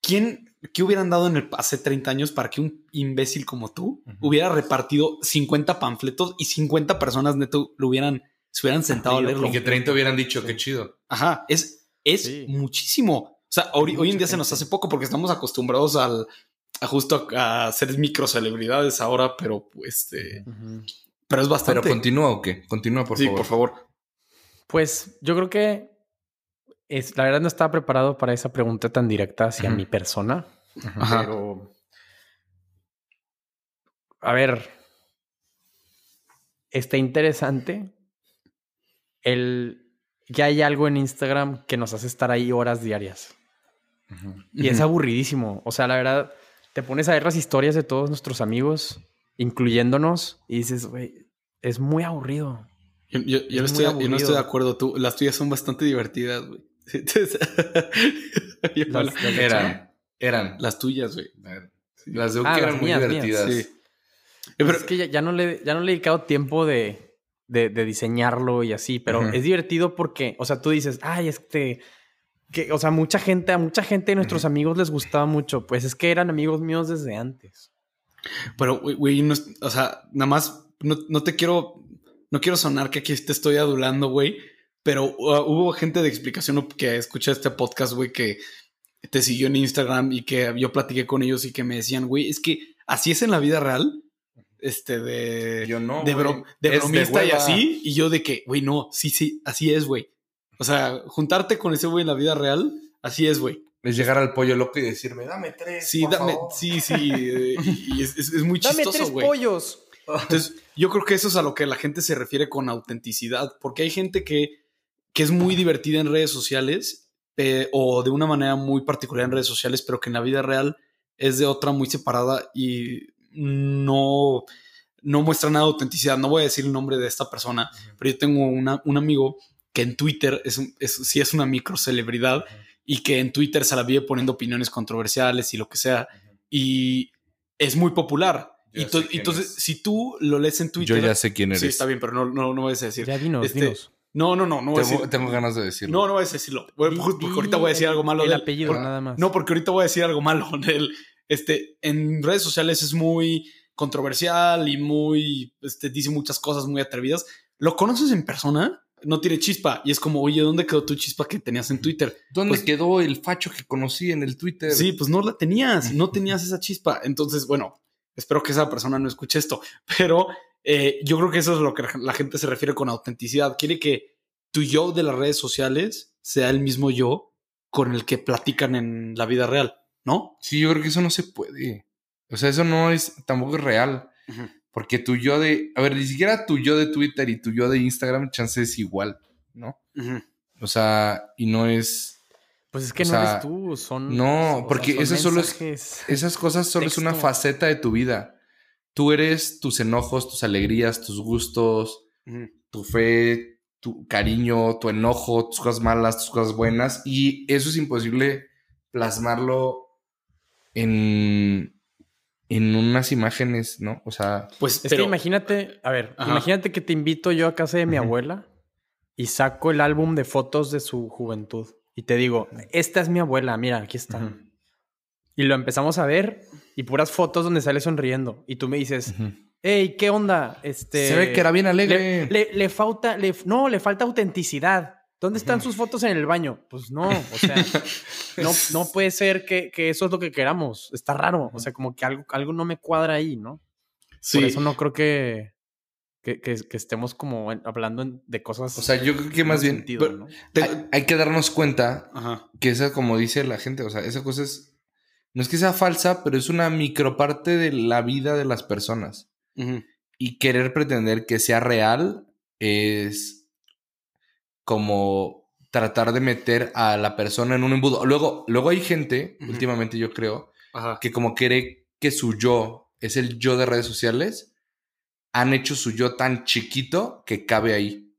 S3: ¿quién, qué hubieran dado en el hace 30 años para que un imbécil como tú hubiera repartido 50 panfletos y 50 personas neto lo hubieran, se hubieran sentado a leerlo?
S2: Y que 30 hubieran dicho, qué chido.
S3: Ajá, es, es
S1: Sí.
S3: muchísimo. O sea, hoy, hoy en día se nos hace poco porque estamos acostumbrados al, a justo a, a ser microcelebridades ahora, pero este, pero es bastante.
S2: Pero continúa o qué? Continúa, por
S3: sí,
S2: favor.
S3: por favor.
S1: Pues yo creo que es, la verdad no estaba preparado para esa pregunta tan directa hacia mi persona. Pero. A ver. Está interesante. El. Ya hay algo en Instagram que nos hace estar ahí horas diarias. Y es aburridísimo. O sea, la verdad, te pones a ver las historias de todos nuestros amigos, incluyéndonos, y dices, güey, es muy aburrido.
S3: Yo, yo- yo no
S1: Es
S3: estoy, yo no estoy de acuerdo. Tú, las tuyas son bastante divertidas, güey.
S1: Las-
S3: las,
S1: las
S2: Eran, eran.
S3: tuyas, güey.
S2: Las de
S1: Ah,
S2: eran
S1: las
S2: muy
S1: mías, mías,
S2: divertidas.
S3: Sí.
S1: Pues
S3: Pero-
S1: es que ya, ya no le, ya no le he dedicado tiempo de, de, de diseñarlo y así, pero es divertido porque, o sea, tú dices, ay, este, que, o sea, mucha gente, a mucha gente de nuestros amigos les gustaba mucho, pues es que eran amigos míos desde antes.
S3: Pero, güey, güey, no o sea, nada más, no, no te quiero, no quiero sonar que aquí te estoy adulando, güey, pero uh, hubo gente de explicación que escucha este podcast, güey, que te siguió en Instagram y que yo platiqué con ellos y que me decían, güey, es que así es en la vida real, este, de,
S2: Yo no.
S3: de,
S2: güey.
S3: bro- de
S2: Es de
S3: bromista y así, y yo de que, güey, no, sí, sí, así es, güey. O sea, juntarte con ese güey en la vida real, así es, güey.
S2: Es llegar al pollo loco y decirme, dame tres.
S3: Sí,
S2: por
S3: dame,
S2: favor".
S3: sí, sí, y es, es- es muy chistoso, güey.
S1: pollos.
S3: Entonces, yo creo que eso es a lo que la gente se refiere con autenticidad, porque hay gente que, que es muy divertida en redes sociales eh, o de una manera muy particular en redes sociales, pero que en la vida real es de otra muy separada y no, no muestra nada de autenticidad. No voy a decir el nombre de esta persona, pero yo tengo una- un amigo que en Twitter es, un- es- sí es una microcelebridad y que en Twitter se la vive poniendo opiniones controversiales y lo que sea, y es muy popular. Y entonces,
S2: es.
S3: si tú lo lees en
S2: Yo
S3: Twitter.
S2: ya sé quién eres.
S3: Sí, está bien, pero no, no, no vas a decir.
S1: Ya dinos,
S3: Este,
S1: dinos.
S3: No, no, no, no voy a
S2: Tengo,
S3: decir.
S2: tengo ganas de decirlo.
S3: No, no voy a decirlo. Porque ahorita voy a decir algo malo
S1: El
S3: de él.
S1: apellido,
S3: Por-
S1: nada más.
S3: No, porque ahorita voy a decir algo malo de él. Este, en redes sociales es muy controversial y muy, este, dice muchas cosas muy atrevidas. ¿Lo conoces en persona? no tiene chispa. Y es como, oye, ¿dónde quedó tu chispa que tenías en Twitter?
S2: ¿Dónde
S3: Pues-
S2: quedó el facho que conocí en el Twitter?
S3: Sí, pues no la tenías, no tenías esa chispa. Entonces, bueno, espero que esa persona no escuche esto, pero eh, yo creo que eso es lo que la gente se refiere con autenticidad. Quiere que tu yo de las redes sociales sea el mismo yo con el que platican en la vida real, ¿no?
S2: Sí, yo creo que eso no se puede. O sea, eso no es, tampoco es real. Porque tu yo de, a ver, ni siquiera tu yo de Twitter y tu yo de Instagram, chance es igual, ¿no? O sea, y no es,
S1: Pues es que
S2: O
S1: no
S2: sea,
S1: eres tú, son.
S2: no,
S1: o sea,
S2: porque
S1: son
S2: eso solo es- esas cosas solo es una faceta de tu vida. Tú eres tus enojos, tus alegrías, tus gustos, tu fe, tu cariño, tu enojo, tus cosas malas, tus cosas buenas. Y eso es imposible plasmarlo en, en unas imágenes, ¿no? O sea,
S3: Pues,
S1: Es
S3: pero,
S1: que imagínate, a ver,
S3: Ajá.
S1: imagínate que te invito yo a casa de mi abuela y saco el álbum de fotos de su juventud y te digo, esta es mi abuela, mira, aquí está. Y lo empezamos a ver y puras fotos donde sale sonriendo y tú me dices, hey, ¿qué onda? Este
S2: se ve que era bien alegre.
S1: le, le, le falta, le- no, le falta autenticidad. ¿Dónde están sus fotos en el baño? Pues no, o sea, no, no puede ser que, que eso es lo que queramos. Está raro. O sea, como que algo, algo no me cuadra ahí, ¿no?
S3: sí,
S1: Por eso no creo que, que, que- que estemos como hablando de cosas.
S2: o sea, yo creo que más bien
S1: sentido,
S3: pero-
S1: ¿no?
S3: te-
S2: hay, hay que darnos cuenta
S3: ajá,
S2: que esa, como dice la gente, o sea, esa cosa es, no es que sea falsa, pero es una microparte de la vida de las personas. Y querer pretender que sea real es como tratar de meter a la persona en un embudo. Luego, luego hay gente, últimamente yo creo,
S3: ajá.
S2: que como cree que su yo es el yo de redes sociales, han hecho su yo tan chiquito que cabe ahí.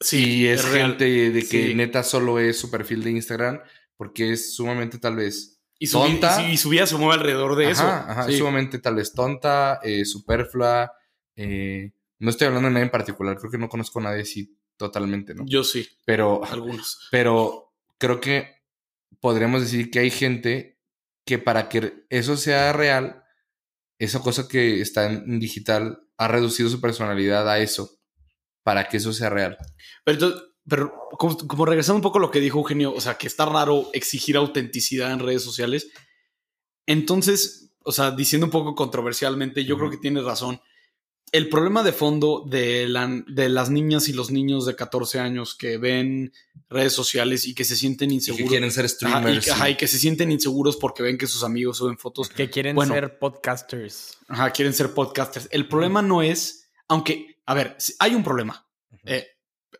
S3: Sí,
S2: y es, gente de que
S3: Sí.
S2: neta solo es su perfil de Instagram porque es sumamente tal vez
S3: Y su,
S2: tonta.
S3: y su- y su vida se mueve alrededor de
S2: Ajá,
S3: eso.
S2: ajá,
S3: Sí.
S2: sumamente tal vez tonta, eh, superflua. eh, no estoy hablando de nadie en particular, creo que no conozco a nadie así totalmente, ¿no?
S3: Yo sí,
S2: Pero,
S3: algunos.
S2: pero creo que podríamos decir que hay gente que para que eso sea real, esa cosa que está en digital ha reducido su personalidad a eso, para que eso sea real.
S3: Pero, entonces- pero como, como regresando un poco a lo que dijo Eugenio, o sea, que está raro exigir autenticidad en redes sociales. Entonces, o sea, diciendo un poco controversialmente, yo creo que tiene razón. El problema de fondo de, la- de las niñas y los niños de 14 años que ven redes sociales y que se sienten
S2: Y
S3: inseguros.
S2: que quieren ser
S3: Ajá, y,
S2: streamers.
S3: ajá, y que se sienten inseguros porque ven que sus amigos suben fotos.
S1: Que quieren
S3: Bueno.
S1: ser podcasters.
S3: Ajá, quieren ser podcasters. El problema no es, aunque, a ver, hay un problema. Eh,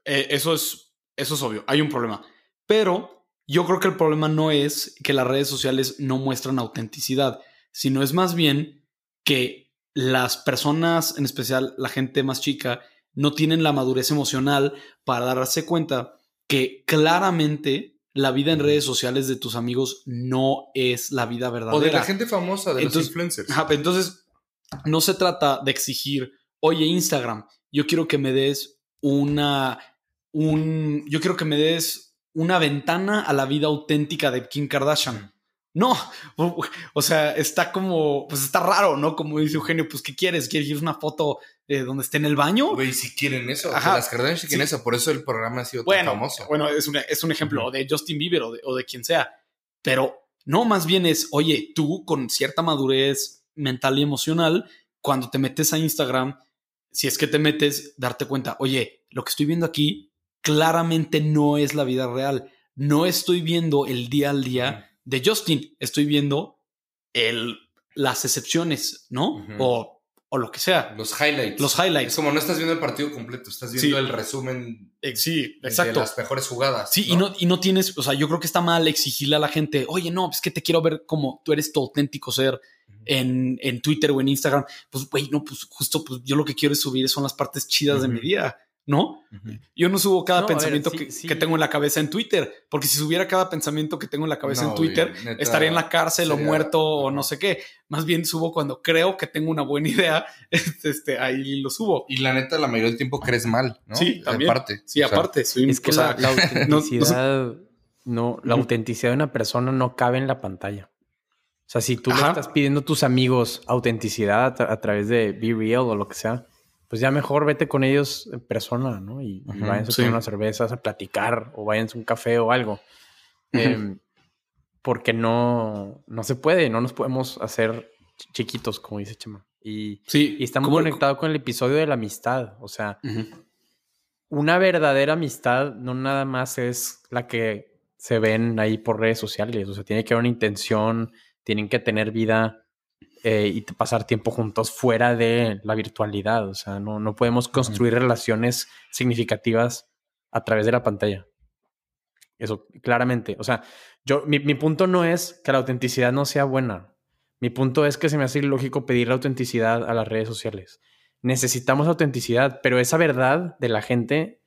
S3: eh, eso, es, eso es obvio, hay un problema. Pero yo creo que el problema no es que las redes sociales no muestran autenticidad, sino es más bien que las personas, en especial la gente más chica, no tienen la madurez emocional para darse cuenta que claramente la vida en redes sociales de tus amigos no es la vida verdadera.
S2: O de la gente famosa, de
S3: Entonces,
S2: los influencers.
S3: Entonces, no se trata de exigir, oye, Instagram, yo quiero que me des una, un, yo quiero que me des una ventana a la vida auténtica de Kim Kardashian. No, o, sea, está como, pues está raro, ¿no? Como dice Eugenio, pues ¿qué quieres? ¿Quieres una foto eh, donde esté en el baño?
S2: Güey, si quieren eso.
S3: Ajá.
S2: Las Kardashian sí quieren eso. Por eso el programa ha sido tan famoso.
S3: bueno, es, una- es un ejemplo de Justin Bieber o de, o de quien sea. Pero no, más bien es, oye, tú con cierta madurez mental y emocional, cuando te metes a Instagram, si es que te metes, darte cuenta, oye, lo que estoy viendo aquí claramente no es la vida real. No estoy viendo el día al día de Justin, estoy viendo el, las excepciones, ¿no? O, o lo que sea.
S2: Los highlights.
S3: Los
S2: Es
S3: highlights.
S2: como no estás viendo el partido completo, estás viendo
S3: Sí.
S2: el resumen
S3: Eh, sí,
S2: de
S3: exacto.
S2: las mejores jugadas.
S3: Sí, Y, no, y no tienes, o sea, yo creo que está mal exigirle a la gente, oye, no, es que te quiero ver como tú eres tu auténtico ser en, en Twitter o en Instagram. Pues, güey, no, pues justo, pues yo lo que quiero es subir son las partes chidas de mi día, ¿no? Yo no subo cada
S1: No, a ver,
S3: pensamiento
S1: sí,
S3: que,
S1: sí.
S3: que tengo en la cabeza en Twitter, porque si subiera cada pensamiento que tengo en la cabeza
S2: No,
S3: en Twitter,
S2: neta,
S3: estaría en la cárcel o muerto o no sé qué. Más bien subo cuando creo que tengo una buena idea, este, ahí lo subo.
S2: Y la neta, la mayoría del tiempo crees mal, ¿no?
S3: Sí, también.
S2: Aparte.
S3: Sí,
S2: O sea,
S3: aparte, soy un-
S1: Es que
S3: o sea,
S1: la, la
S3: no- no
S1: autenticidad, no, la autenticidad de una persona no cabe en la pantalla. O sea, si tú le estás pidiendo a tus amigos autenticidad a, tra- a través de Be Real o lo que sea, pues ya mejor vete con ellos en persona, ¿no? Y, y
S3: Ujú,
S1: váyanse
S3: sí.
S1: con unas cervezas a platicar o váyanse a un café o algo. Em, porque no, no se puede, no nos podemos hacer ch- chiquitos, como dice Chema. Y,
S3: Sí,
S1: y está muy
S3: ¿cómo-
S1: conectado con el episodio de la amistad. O sea, una verdadera amistad no nada más es la que se ven ahí por redes sociales. O sea, tiene que haber una intención, tienen que tener vida eh, y pasar tiempo juntos fuera de la virtualidad. O sea, no, no podemos construir relaciones significativas a través de la pantalla. Eso, claramente. O sea, yo, mi, mi punto no es que la autenticidad no sea buena. Mi punto es que se me hace ilógico pedir la autenticidad a las redes sociales. Necesitamos autenticidad, pero esa verdad de la gente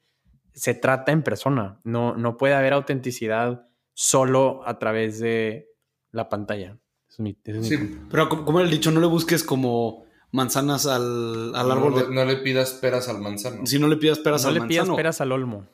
S1: se trata en persona. No, no puede haber autenticidad solo a través de la pantalla. Es mi- es
S2: Sí.
S3: Pero como, el dicho, no le busques como manzanas al, al árbol
S2: no,
S3: de...
S2: no le pidas peras al manzano.
S3: Si no le pidas peras
S1: No
S3: al
S1: le pidas peras al olmo.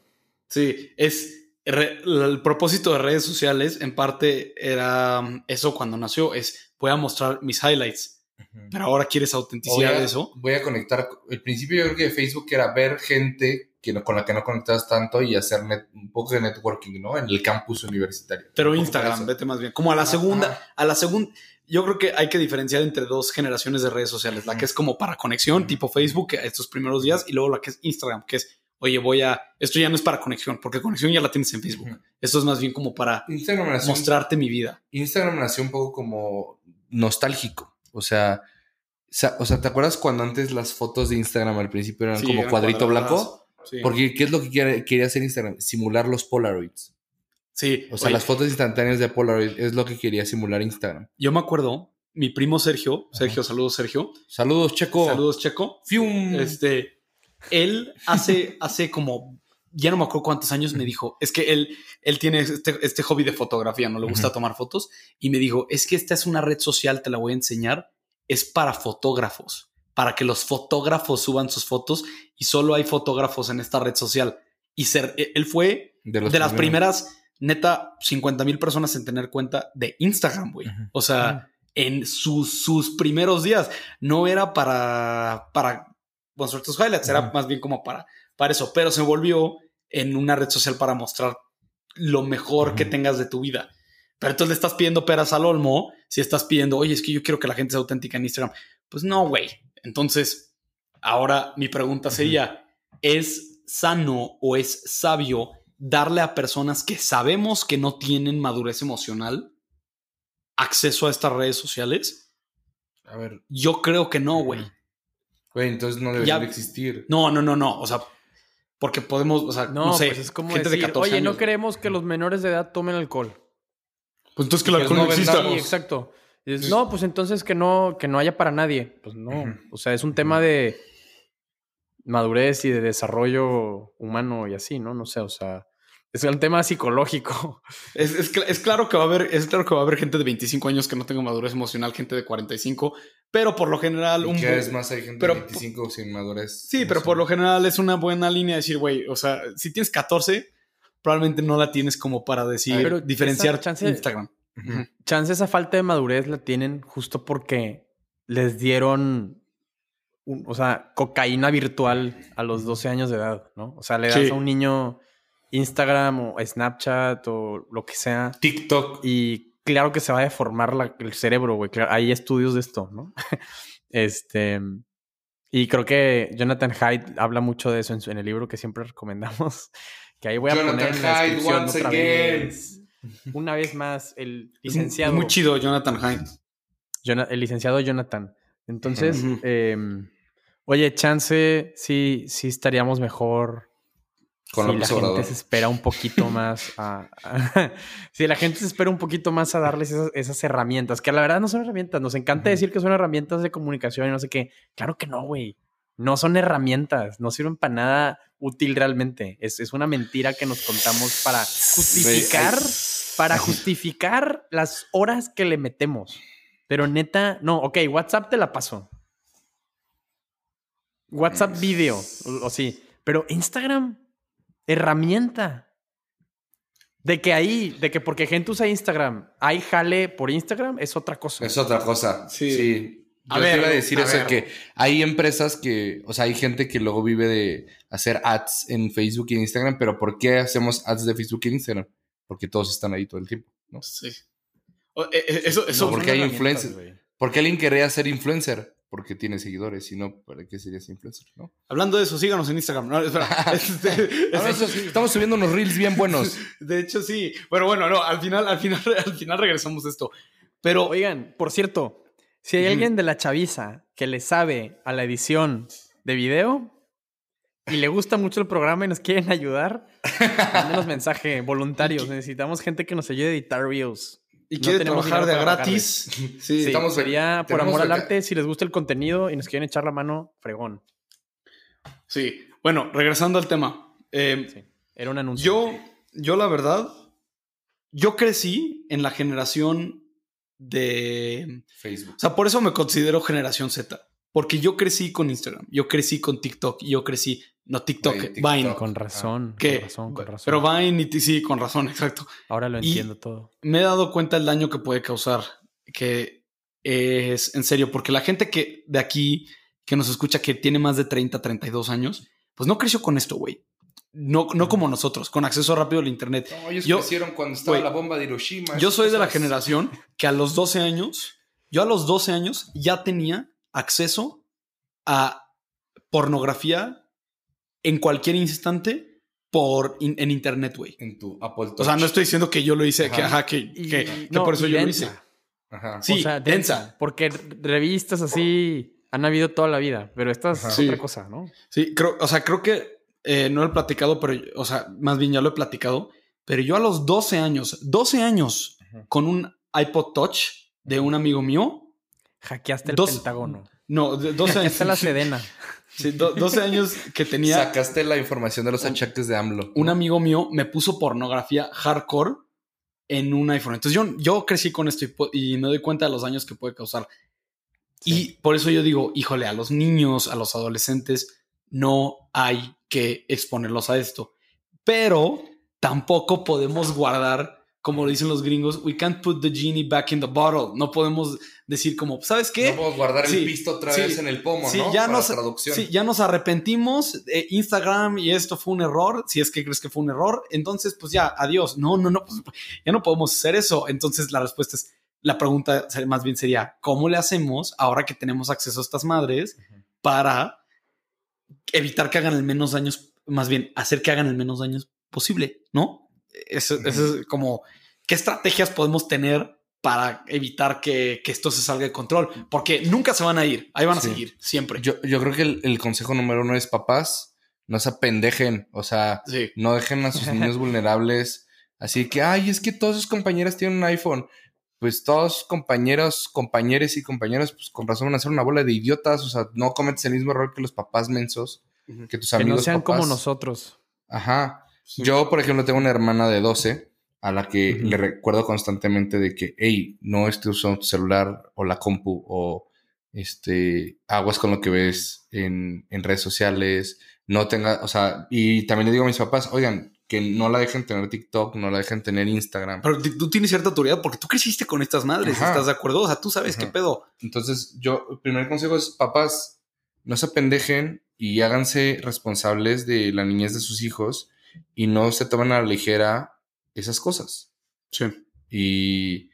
S3: Sí, es re- el propósito de redes sociales en parte era eso cuando nació, es voy a mostrar mis highlights. Pero ahora quieres autenticidad de eso.
S2: voy a conectar. El principio yo creo que de Facebook era ver gente que no- con la que no conectas tanto y hacer net- un poco de networking, ¿no? En el campus universitario.
S3: Pero Instagram, vete más bien. Como a la segunda, a la segunda, yo creo que hay que diferenciar entre dos generaciones de redes sociales. La que es como para conexión, tipo Facebook, estos primeros días, y luego la que es Instagram, que es, oye, voy a, esto ya no es para conexión, porque conexión ya la tienes en Facebook. Esto es más bien como para
S2: Instagram
S3: mostrarte mi vida.
S2: Instagram nació un poco como nostálgico. O sea, o sea, ¿te acuerdas cuando antes las fotos de Instagram al principio eran
S3: Sí,
S2: como
S3: eran
S2: cuadrito blanco?
S3: Sí.
S2: Porque ¿qué es lo que quería hacer Instagram? Simular los Polaroids.
S3: Sí,
S2: O sea,
S3: oye,
S2: las fotos instantáneas de Polaroid es lo que quería simular Instagram.
S3: Yo me acuerdo, mi primo Sergio, Sergio, saludos Sergio,
S2: Saludos, Checo.
S3: saludos Checo,
S2: Fium.
S3: este, él hace, hace como, ya no me acuerdo cuántos años me dijo, es que él, él tiene este, este hobby de fotografía, no le gusta tomar fotos, y me dijo, es que esta es una red social, te la voy a enseñar, es para fotógrafos, para que los fotógrafos suban sus fotos, y solo hay fotógrafos en esta red social. Y ser, él fue
S2: de,
S3: las primeras, neta, 50 mil personas en tener cuenta de Instagram, güey. O sea, en sus, sus primeros días. No era para, para mostrar tus highlights, era más bien como para, para eso, pero se volvió en una red social para mostrar lo mejor que tengas de tu vida. Pero entonces le estás pidiendo peras al olmo si estás pidiendo, oye, es que yo quiero que la gente sea auténtica en Instagram. Pues no, güey. Entonces, ahora mi pregunta sería, ¿es sano o es sabio darle a personas que sabemos que no tienen madurez emocional acceso a estas redes sociales?
S2: A ver,
S3: Yo creo que no, güey.
S2: güey, entonces no debería
S3: Ya-
S2: existir.
S3: No, no, no, no. O sea, porque podemos, o sea, no,
S1: No,
S3: sé,
S1: pues es como
S3: gente
S1: decir,
S3: de 14
S1: oye, no queremos que los menores de edad tomen alcohol.
S3: Pues entonces que
S2: el
S3: alcohol no
S2: no
S3: exista.
S1: Sí, exacto. Dices, no, pues entonces que no, que no haya para nadie. Pues no. O sea, es un tema de madurez y de desarrollo humano y así, ¿no? No sé, o sea, es un tema psicológico.
S3: Es, es cl- es claro que va a haber, es claro que va a haber gente de 25 años que no tenga madurez emocional, gente de 45, pero por lo general un bu-
S2: es más, hay gente
S3: pero-
S2: de 25 sin madurez.
S3: Sí, pero por lo general es una buena línea decir, güey, o sea, si tienes 14, probablemente no la tienes como para decir,
S1: Pero
S3: diferenciar
S1: chance-
S3: Instagram.
S2: Ujú.
S1: Chance esa falta de madurez la tienen justo porque les dieron, un- o sea, cocaína virtual a los 12 años de edad, ¿no? O sea, le das
S3: Sí.
S1: a un niño Instagram o Snapchat o lo que sea
S2: TikTok.
S1: y claro que se va a deformar la- el cerebro, güey. Claro, hay estudios de esto, ¿no? este... Y creo que Jonathan Haidt habla mucho de eso en, su- en el libro que siempre recomendamos. Que ahí voy a
S2: Jonathan
S1: poner en la descripción
S2: once
S1: otra
S2: again.
S1: vez. Una vez más, el
S3: Es
S1: licenciado.
S3: muy chido, Jonathan Hyde.
S1: El licenciado Jonathan. Entonces, em, oye, chance, sí, sí estaríamos mejor
S2: Con
S1: si la gente se espera un poquito más a, a- si la gente se espera un poquito más a darles esas, esas herramientas, que la verdad no son herramientas. Nos encanta decir que son herramientas de comunicación y no sé qué. Claro que no, güey. No son herramientas, no sirven para nada útil realmente. Es, es una mentira que nos contamos para justificar, para justificar las horas que le metemos. Pero neta, no, ok, WhatsApp te la paso. WhatsApp video, o, o sí. Pero Instagram, herramienta. De que ahí, de que porque gente usa Instagram, hay jale por Instagram, es otra cosa.
S2: Es otra cosa.
S3: Sí.
S2: Sí.
S3: A
S2: Yo te
S3: ver,
S2: iba a decir
S3: a
S2: eso,
S3: ver.
S2: que hay empresas que, o sea, hay gente que luego vive de hacer ads en Facebook y en Instagram, pero ¿por qué hacemos ads de Facebook y Instagram? Porque todos están ahí todo el tiempo, ¿no?
S3: Sí. O- eh, eh, Eso, eso
S2: No, porque hay influencers.
S1: güey.
S2: ¿Por qué alguien querría ser influencer? Porque tiene seguidores, si no, ¿para qué serías influencer? ¿no?
S3: Hablando de eso, síganos en Instagram. No, espera. Este, este-
S2: eso estamos subiendo unos reels bien buenos.
S3: de hecho, sí. Pero bueno, no, al final, al final, al final regresamos a esto. Pero
S1: Oigan, por cierto, si hay alguien de la chaviza que le sabe a la edición de video y le gusta mucho el programa y nos quieren ayudar, mándenos mensaje, voluntarios. Necesitamos gente que nos ayude a editar reels.
S3: Y
S1: no
S3: quiere
S1: tenemos
S3: trabajar de gratis. Sí,
S1: Sí,
S2: estamos-
S1: sería por amor al arte. Si les gusta el contenido y nos quieren echar la mano, fregón.
S3: sí. Bueno, regresando al tema. Eh,
S1: Sí, Era un anuncio.
S3: Yo, yo la verdad, yo crecí en la generación de...
S2: Facebook.
S3: O sea, por eso me considero generación Z. Porque yo crecí con Instagram, yo crecí con TikTok, y yo crecí, no TikTok. Vine.
S1: Con razón,
S3: Que,
S1: con razón, con razón.
S3: Pero Vine y sí, con razón, exacto.
S1: Ahora lo
S3: y-
S1: entiendo todo.
S3: Me he dado cuenta del daño que puede causar, que es en serio, porque la gente que de aquí, que nos escucha, que tiene más de 30, 32 años, pues no creció con esto, güey. No, no como nosotros, con acceso rápido al Internet.
S2: No, ellos
S3: Yo-
S2: crecieron cuando estaba la bomba de Hiroshima.
S3: Yo soy de la generación que a los 12 años, yo a los 12 años ya tenía acceso a pornografía en cualquier instante por in- en internet, güey.
S2: En tu Apple Touch.
S3: O sea, no estoy diciendo que yo lo hice, que,
S2: Ajá.
S3: que,
S1: Y-
S3: que- que
S1: no,
S3: por eso yo lo hice.
S2: Ajá.
S3: Sí,
S1: o sea,
S3: densa.
S1: densa. Porque revistas así han habido toda la vida, pero esta es
S2: Ajá.
S3: Sí.
S1: otra cosa, ¿no?
S3: Sí, creo, o sea, creo que eh, no lo he platicado, pero, o sea, más bien ya lo he platicado, pero yo a los 12 años, 12 años,
S2: Ajá.
S3: con un iPod Touch de un amigo mío,
S1: Hackeaste el
S3: Dos-
S1: Pentágono.
S3: no, de 12 años,
S1: Hackeaste la Sedena.
S3: sí, do- 12 años que tenía...
S2: Sacaste la información de los achaques de AMLO.
S3: un amigo mío me puso pornografía hardcore en un iPhone. Entonces yo, yo crecí con esto y, y me doy cuenta de los daños que puede causar. Y por eso yo digo, híjole, a los niños, a los adolescentes, no hay que exponerlos a esto. Pero tampoco podemos guardar, como dicen los gringos, we can't put the genie back in the bottle. No podemos decir como, ¿sabes qué?
S2: No puedo guardar
S3: Sí,
S2: el pisto otra
S3: sí,
S2: vez en el pomo,
S3: Sí,
S2: ¿no?
S3: ya
S2: Para
S3: nos,
S2: traducción.
S3: sí, ya nos arrepentimos. eh, Instagram y esto fue un error. Si es que crees que fue un error, entonces pues ya, adiós. No, no, no, pues, ya no podemos hacer eso. Entonces la respuesta es, la pregunta más bien sería, ¿cómo le hacemos ahora que tenemos acceso a estas madres para evitar que hagan el menos daños, más bien hacer que hagan el menos daños posible, ¿no? Eso, eso es como, ¿qué estrategias podemos tener para evitar que, que esto se salga de control? Porque nunca se van a ir, ahí van a seguir, siempre.
S2: Yo, yo creo que el, el consejo número uno es papás, no se apendejen, o sea,
S3: sí.
S2: no dejen a sus niños vulnerables. Así que, ay, es que todas sus compañeras tienen un iPhone. Pues todos sus compañeros, compañeros y compañeras, pues con razón van a ser una bola de idiotas. O sea, no cometes el mismo error que los papás mensos, que tus
S1: Que
S2: amigos.
S1: no sean como nosotros.
S2: Ajá. Yo, por ejemplo, tengo una hermana de 12 a la que le recuerdo constantemente de que, hey, no estés usando tu celular o la compu o este, aguas con lo que ves en, en redes sociales, no tenga, o sea, y también le digo a mis papás, oigan, que no la dejen tener TikTok, no la dejen tener Instagram.
S3: Pero tú tienes cierta autoridad porque tú creciste con estas madres,
S2: Ajá.
S3: ¿estás de acuerdo? O sea, tú sabes qué pedo.
S2: Entonces, yo, el primer consejo es, papás, no se apendejen y háganse responsables de la niñez de sus hijos y no se tomen a la ligera esas cosas.
S3: Sí.
S2: y,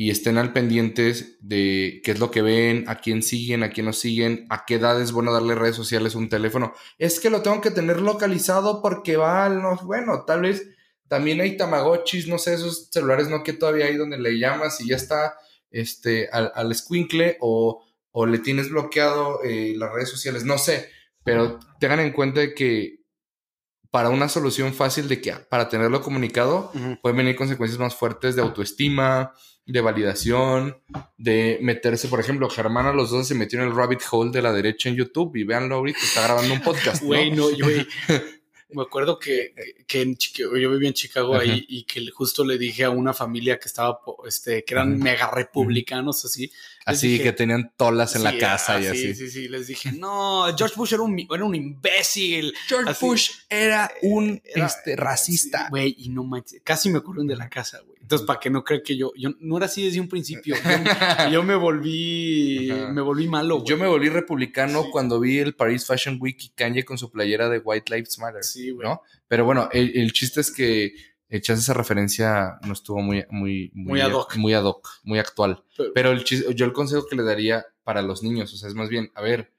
S2: y estén al pendientes de qué es lo que ven, a quién siguen, a quién no siguen, a qué edad es bueno darle redes sociales un teléfono. Es que lo tengo que tener localizado porque va al no, bueno, tal vez también hay tamagotchis, no sé, esos celulares no que todavía hay donde le llamas y ya está este al, al squinkle o, o le tienes bloqueado eh, las redes sociales, no sé, pero tengan en cuenta que para una solución fácil de que para tenerlo comunicado pueden venir consecuencias más fuertes de autoestima, de validación, de meterse, por ejemplo, Germán a los dos se metió en el rabbit hole de la derecha en YouTube y véanlo ahorita, está grabando un podcast. ¿no?
S3: Güey, no, yo, me acuerdo que, que en yo vivía en Chicago
S2: Ajá.
S3: ahí y que justo le dije a una familia que estaba, este, que eran
S2: Ajá.
S3: mega republicanos, así.
S2: Así
S3: dije-
S2: que tenían tolas en la
S3: Sí,
S2: casa
S3: ah,
S2: y
S3: sí,
S2: así.
S3: Sí, sí, les dije, no, George Bush era un, era un imbécil.
S2: George
S3: Así-
S2: Bush era un
S3: Era-
S2: este, racista.
S3: Sí, Güey, y no manches, casi me corrieron de la casa, güey. Entonces, para que no crean que yo, yo no era así desde un principio. Yo, yo me volví,
S2: Ajá.
S3: me volví malo. güey.
S2: Yo me volví republicano
S3: Sí.
S2: cuando vi el Paris Fashion Week y Kanye con su playera de White Lives Matter.
S3: Sí, güey.
S2: ¿no? Pero bueno, el, el chiste es que echaste esa referencia no estuvo muy, muy,
S3: Muy ad hoc.
S2: muy ad hoc, muy actual.
S3: Pero-
S2: Pero el chis- yo el consejo que le daría para los niños, o sea, es más bien, a ver,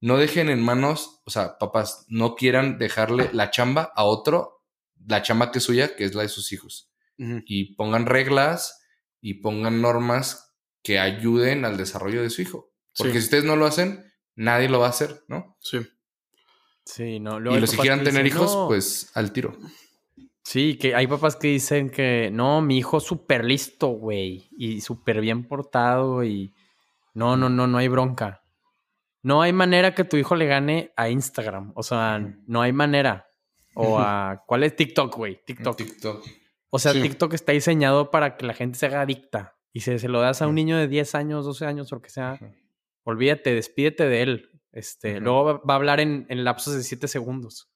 S2: no dejen en manos, o sea, papás, no quieran dejarle la chamba a otro, la chamba que es suya, que es la de sus hijos. Y pongan reglas y pongan normas que ayuden al desarrollo de su hijo. Porque
S3: Sí.
S2: si ustedes no lo hacen, nadie lo va a hacer, ¿no?
S3: Sí.
S1: Sí, no.
S2: Y
S1: luego
S2: los que quieran tener
S1: dicen,
S2: hijos,
S1: "No".
S2: pues al tiro.
S1: Sí, que hay papás que dicen que no, mi hijo es súper listo, güey, y súper bien portado y no, no, no, no hay bronca. No hay manera que tu hijo le gane a Instagram, o sea, no hay manera. O a, ¿cuál es TikTok, güey? TikTok.
S2: TikTok.
S1: O sea,
S3: Sí.
S1: TikTok está diseñado para que la gente se haga adicta y se, se lo das a un niño de 10 años, 12 años o lo que sea, olvídate, despídete de él. Este. Luego va, va a hablar en, en lapsos de 7 segundos.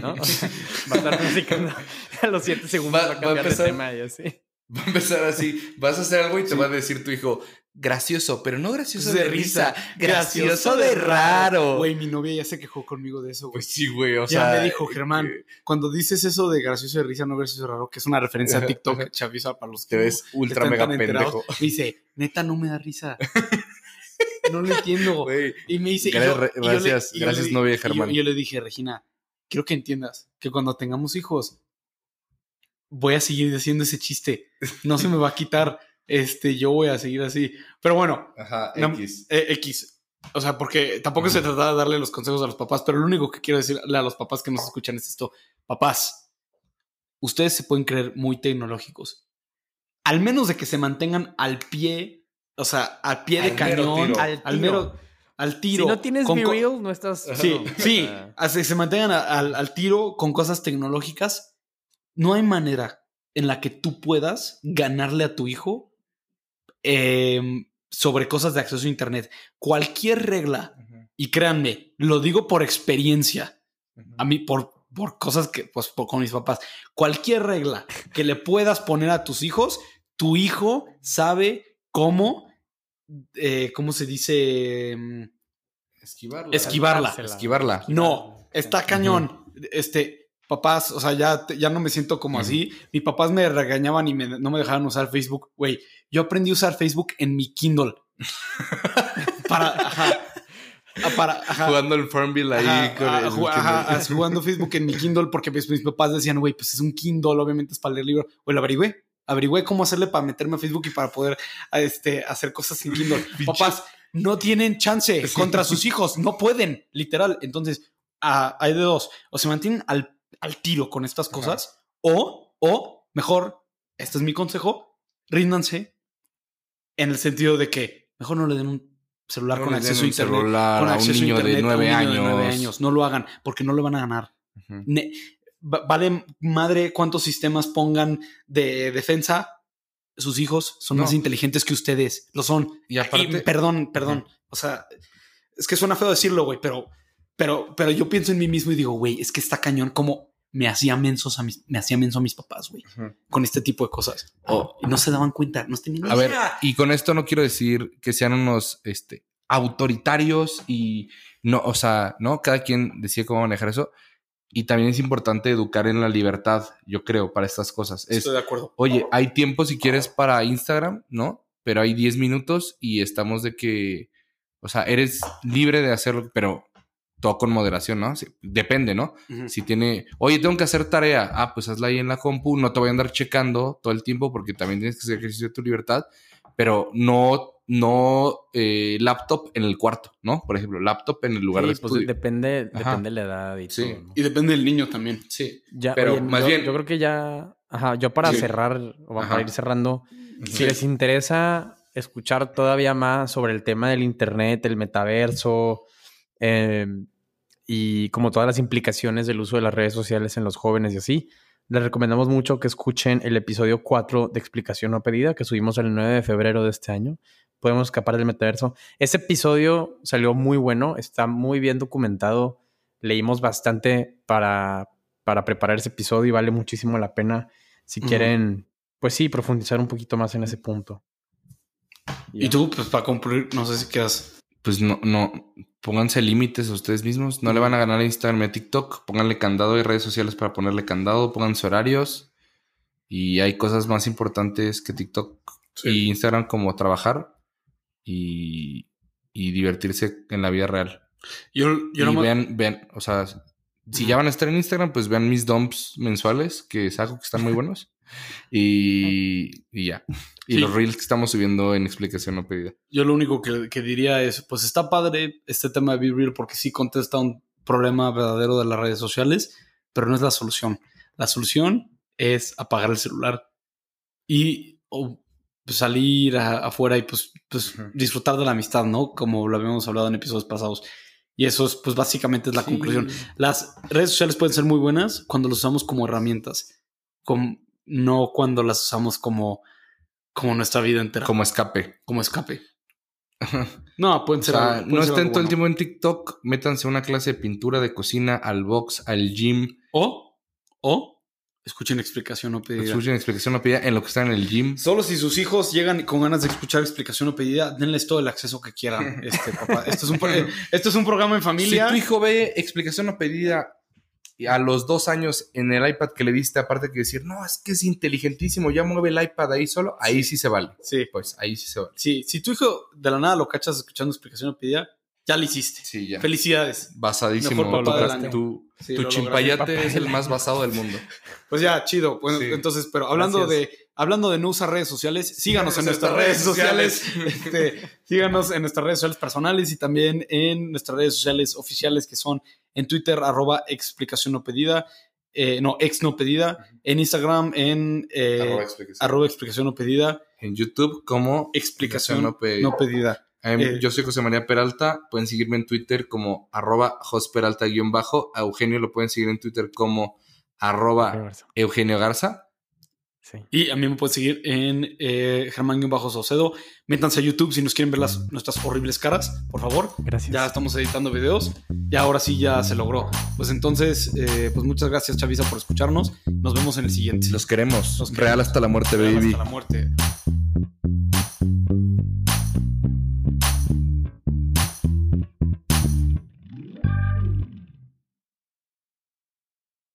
S1: ¿no? Va a estar platicando a los 7 segundos
S2: Va-
S1: va,
S2: va
S1: a
S2: a
S1: cambiar de
S2: empezar-
S1: tema y así.
S2: Va a empezar así. Vas a hacer algo y te
S3: Sí.
S2: va a decir tu hijo, gracioso, pero no gracioso
S3: De
S2: de, risa, gracioso de raro.
S3: Güey, mi novia ya se quejó conmigo de eso, güey.
S2: Pues sí, güey. O
S3: Ya
S2: sea,
S3: me dijo, Germán,
S2: que
S3: Cuando dices eso de gracioso de risa, no gracioso de raro, que es una referencia a TikTok, chaviza para los que
S2: Te ves ultra mega pendejo.
S3: Me dice, neta, no me da risa. no lo entiendo. Y me dice, y
S2: Gracias,
S3: yo-
S2: re-
S3: y yo le-
S2: gracias,
S3: le
S2: gracias, novia de
S3: y yo-
S2: Germán.
S3: Y yo, le dije, Regina, quiero que entiendas que cuando tengamos hijos, voy a seguir haciendo ese chiste. No se me va a quitar. Este, yo voy a seguir así. Pero bueno,
S2: Ajá,
S3: No,
S2: X.
S3: eh, X. O sea, porque tampoco se trata de darle los consejos a los papás, pero lo único que quiero decirle a los papás que nos escuchan es esto. Papás, ustedes se pueden creer muy tecnológicos. Al menos de que se mantengan al pie, o sea, al pie de
S2: Al
S3: cañón,
S2: tiro.
S1: Al
S3: al
S1: tiro.
S3: mero, al tiro.
S1: Si no tienes
S3: con
S1: Be Real, no estás.
S3: Sí, sí, así se mantengan al, al tiro con cosas tecnológicas. No hay manera en la que tú puedas ganarle a tu hijo em, sobre cosas de acceso a Internet. Cualquier regla, y créanme, lo digo por experiencia, a mí por, por cosas que, pues, por- con mis papás, cualquier regla que le puedas poner a tus hijos, tu hijo sabe cómo, eh, ¿cómo se dice? Em,
S2: Esquivarla.
S3: Esquivarla.
S2: Esquivarla.
S3: No, está cañón. Este, papás, o sea, ya, ya no me siento como
S2: Ujú.
S3: así. Mis papás me regañaban y me- no me dejaban usar Facebook. Güey, yo aprendí a usar Facebook en mi Kindle. para, ajá. Ah, Para, ajá.
S2: Jugando el Farmville ahí
S3: Ajá,
S2: con el
S3: jugando Facebook en mi Kindle porque pues, mis papás decían, güey, pues es un Kindle, obviamente es para leer libros. Güey, lo averigüé. Averigüé cómo hacerle para meterme a Facebook y para poder este, hacer cosas en Kindle. papás no tienen chance contra sus hijos, no pueden, literal. Entonces, ah, hay de dos. O se mantienen al, al tiro con estas cosas, o, o, mejor, este es mi consejo, ríndanse en el sentido de que mejor no le den un celular
S2: No
S3: con acceso a
S2: un
S3: internet
S2: celular
S3: con
S2: a un
S3: acceso a
S2: niño de
S3: internet a un niño
S2: años.
S3: de nueve años. No lo hagan porque no lo van a ganar. Ne- vale madre cuántos sistemas pongan de defensa. Sus hijos son
S2: No.
S3: más inteligentes que ustedes. Lo son.
S2: Y aparte,
S3: Y perdón, perdón. O sea, es que suena feo decirlo, güey, pero, pero, pero yo pienso en mí mismo y digo, güey, es que está cañón como me hacía mensos a mis, me hacía menso a mis papás, güey, con este tipo de cosas.
S2: Oh.
S3: Y no se daban cuenta, no tenían
S2: A ver,
S3: idea.
S2: y con esto no quiero decir que sean unos este, autoritarios y no, o sea, ¿no? Cada quien decide cómo manejar eso. Y también es importante educar en la libertad, yo creo, para estas cosas. Es,
S3: Estoy de acuerdo.
S2: oye, hay tiempo si quieres para Instagram, ¿no? Pero hay 10 minutos y estamos de que, o sea, eres libre de hacerlo, pero todo con moderación, ¿no? Sí, depende, ¿no? Si tiene, oye, tengo que hacer tarea, ah, pues hazla ahí en la compu, no te voy a andar checando todo el tiempo porque también tienes que hacer ejercicio de tu libertad, pero no, no eh, laptop en el cuarto, ¿no? Por ejemplo, laptop en el lugar
S1: sí,
S2: de
S1: pues
S2: estudio.
S1: depende,
S2: Ajá.
S1: depende de la edad y
S2: Sí.
S1: todo. ¿no?
S3: Y depende del niño también.
S2: sí.
S1: Ya,
S2: Pero
S1: oye,
S2: más
S1: yo,
S2: bien-
S1: yo creo que ya, ajá, yo para
S2: Sí.
S1: cerrar o
S2: Ajá.
S1: para ir cerrando, si les interesa escuchar todavía más sobre el tema del internet, el metaverso eh, y como todas las implicaciones del uso de las redes sociales en los jóvenes y así, les recomendamos mucho que escuchen el episodio 4 de Explicación no pedida que subimos el 9 de febrero de este año. Podemos escapar del metaverso. Ese episodio salió muy bueno, está muy bien documentado. Leímos bastante para, para preparar ese episodio y vale muchísimo la pena si quieren pues sí, profundizar un poquito más en ese punto.
S3: Y tú, pues para concluir, no sé si quieras.
S2: Pues no, no, pónganse límites a ustedes mismos. No le van a ganar a Instagram y a TikTok. Pónganle candado y redes sociales para ponerle candado. Pónganse horarios. Y hay cosas más importantes que TikTok
S3: Sí.
S2: y Instagram como trabajar y, y divertirse en la vida real.
S3: Yo,
S2: y vean, vean, o sea, si ya van a estar en Instagram, pues vean mis dumps mensuales que saco que están muy buenos. Y, y ya. Y
S3: Sí.
S2: los reels que estamos subiendo en explicación no pedida.
S3: Yo lo único que, que diría es, pues está padre este tema de Be Real porque sí contesta un problema verdadero de las redes sociales, pero no es la solución. La solución es apagar el celular y o, pues, salir a- afuera y pues, pues
S1: Ujú.
S3: disfrutar de la amistad, ¿no? Como lo habíamos hablado en episodios pasados. Y eso es, pues básicamente es la conclusión. Las redes sociales pueden ser muy buenas cuando las usamos como herramientas, com- no cuando las usamos como, como nuestra vida entera, como,
S2: Como escape.
S3: escape. No, pueden
S2: O
S3: ser.
S2: sea, no
S3: ser
S2: estén todo el tiempo en TikTok, métanse a una clase de pintura, de cocina, al box, al gym.
S3: O, o escuchen explicación o pedida.
S2: Escuchen explicación no pedida en lo que están en el gym.
S3: Solo si sus hijos llegan con ganas de escuchar explicación o pedida, denles todo el acceso que quieran. Este, papá. Esto, es un, eh, esto es un programa en familia.
S2: Si tu hijo ve explicación no pedida a los dos años en el iPad que le diste, aparte que decir, no, es que es inteligentísimo, ya mueve el iPad ahí solo, ahí sí se vale.
S3: Sí,
S2: Pues ahí sí se vale.
S3: sí. Si tu hijo de la nada lo cachas escuchando explicación o pedida, ya lo hiciste.
S2: Sí, ya.
S3: Felicidades.
S2: Basadísimo.
S3: Mejor papá
S2: Tu-. Tu,
S3: Sí,
S2: tu
S3: lo
S2: chimpayate es el más basado del mundo.
S3: Pues ya, chido.
S2: Sí.
S3: entonces, pero hablando
S1: Gracias.
S3: de, hablando de no usar redes sociales, síganos en
S2: Síganos
S3: nuestras redes sociales. Este, síganos en nuestras redes sociales personales y también en nuestras redes sociales oficiales que son en Twitter, arroba explicación no pedida, eh, no, ex no pedida, en Instagram, en eh,
S2: Arroba
S3: arroba,
S2: explicación.
S3: no pedida,
S2: En YouTube como
S3: explicación
S2: no pedida.
S3: no pedida. Eh,
S2: yo soy José María Peralta. Pueden seguirme en Twitter como arroba josperalta-bajo. A Eugenio lo pueden seguir en Twitter como arroba Eugenio Garza.
S1: Sí.
S3: Y a mí me pueden seguir en eh, Germán-Saucedo. Métanse a YouTube si nos quieren ver las, nuestras horribles caras, por favor.
S1: Gracias.
S3: Ya estamos editando videos. Y ahora sí ya se logró. Pues entonces, eh, pues muchas gracias, Chavisa, por escucharnos. Nos vemos en el siguiente.
S2: Los queremos.
S3: Los queremos.
S2: Real hasta la muerte, baby.
S3: Hasta la muerte.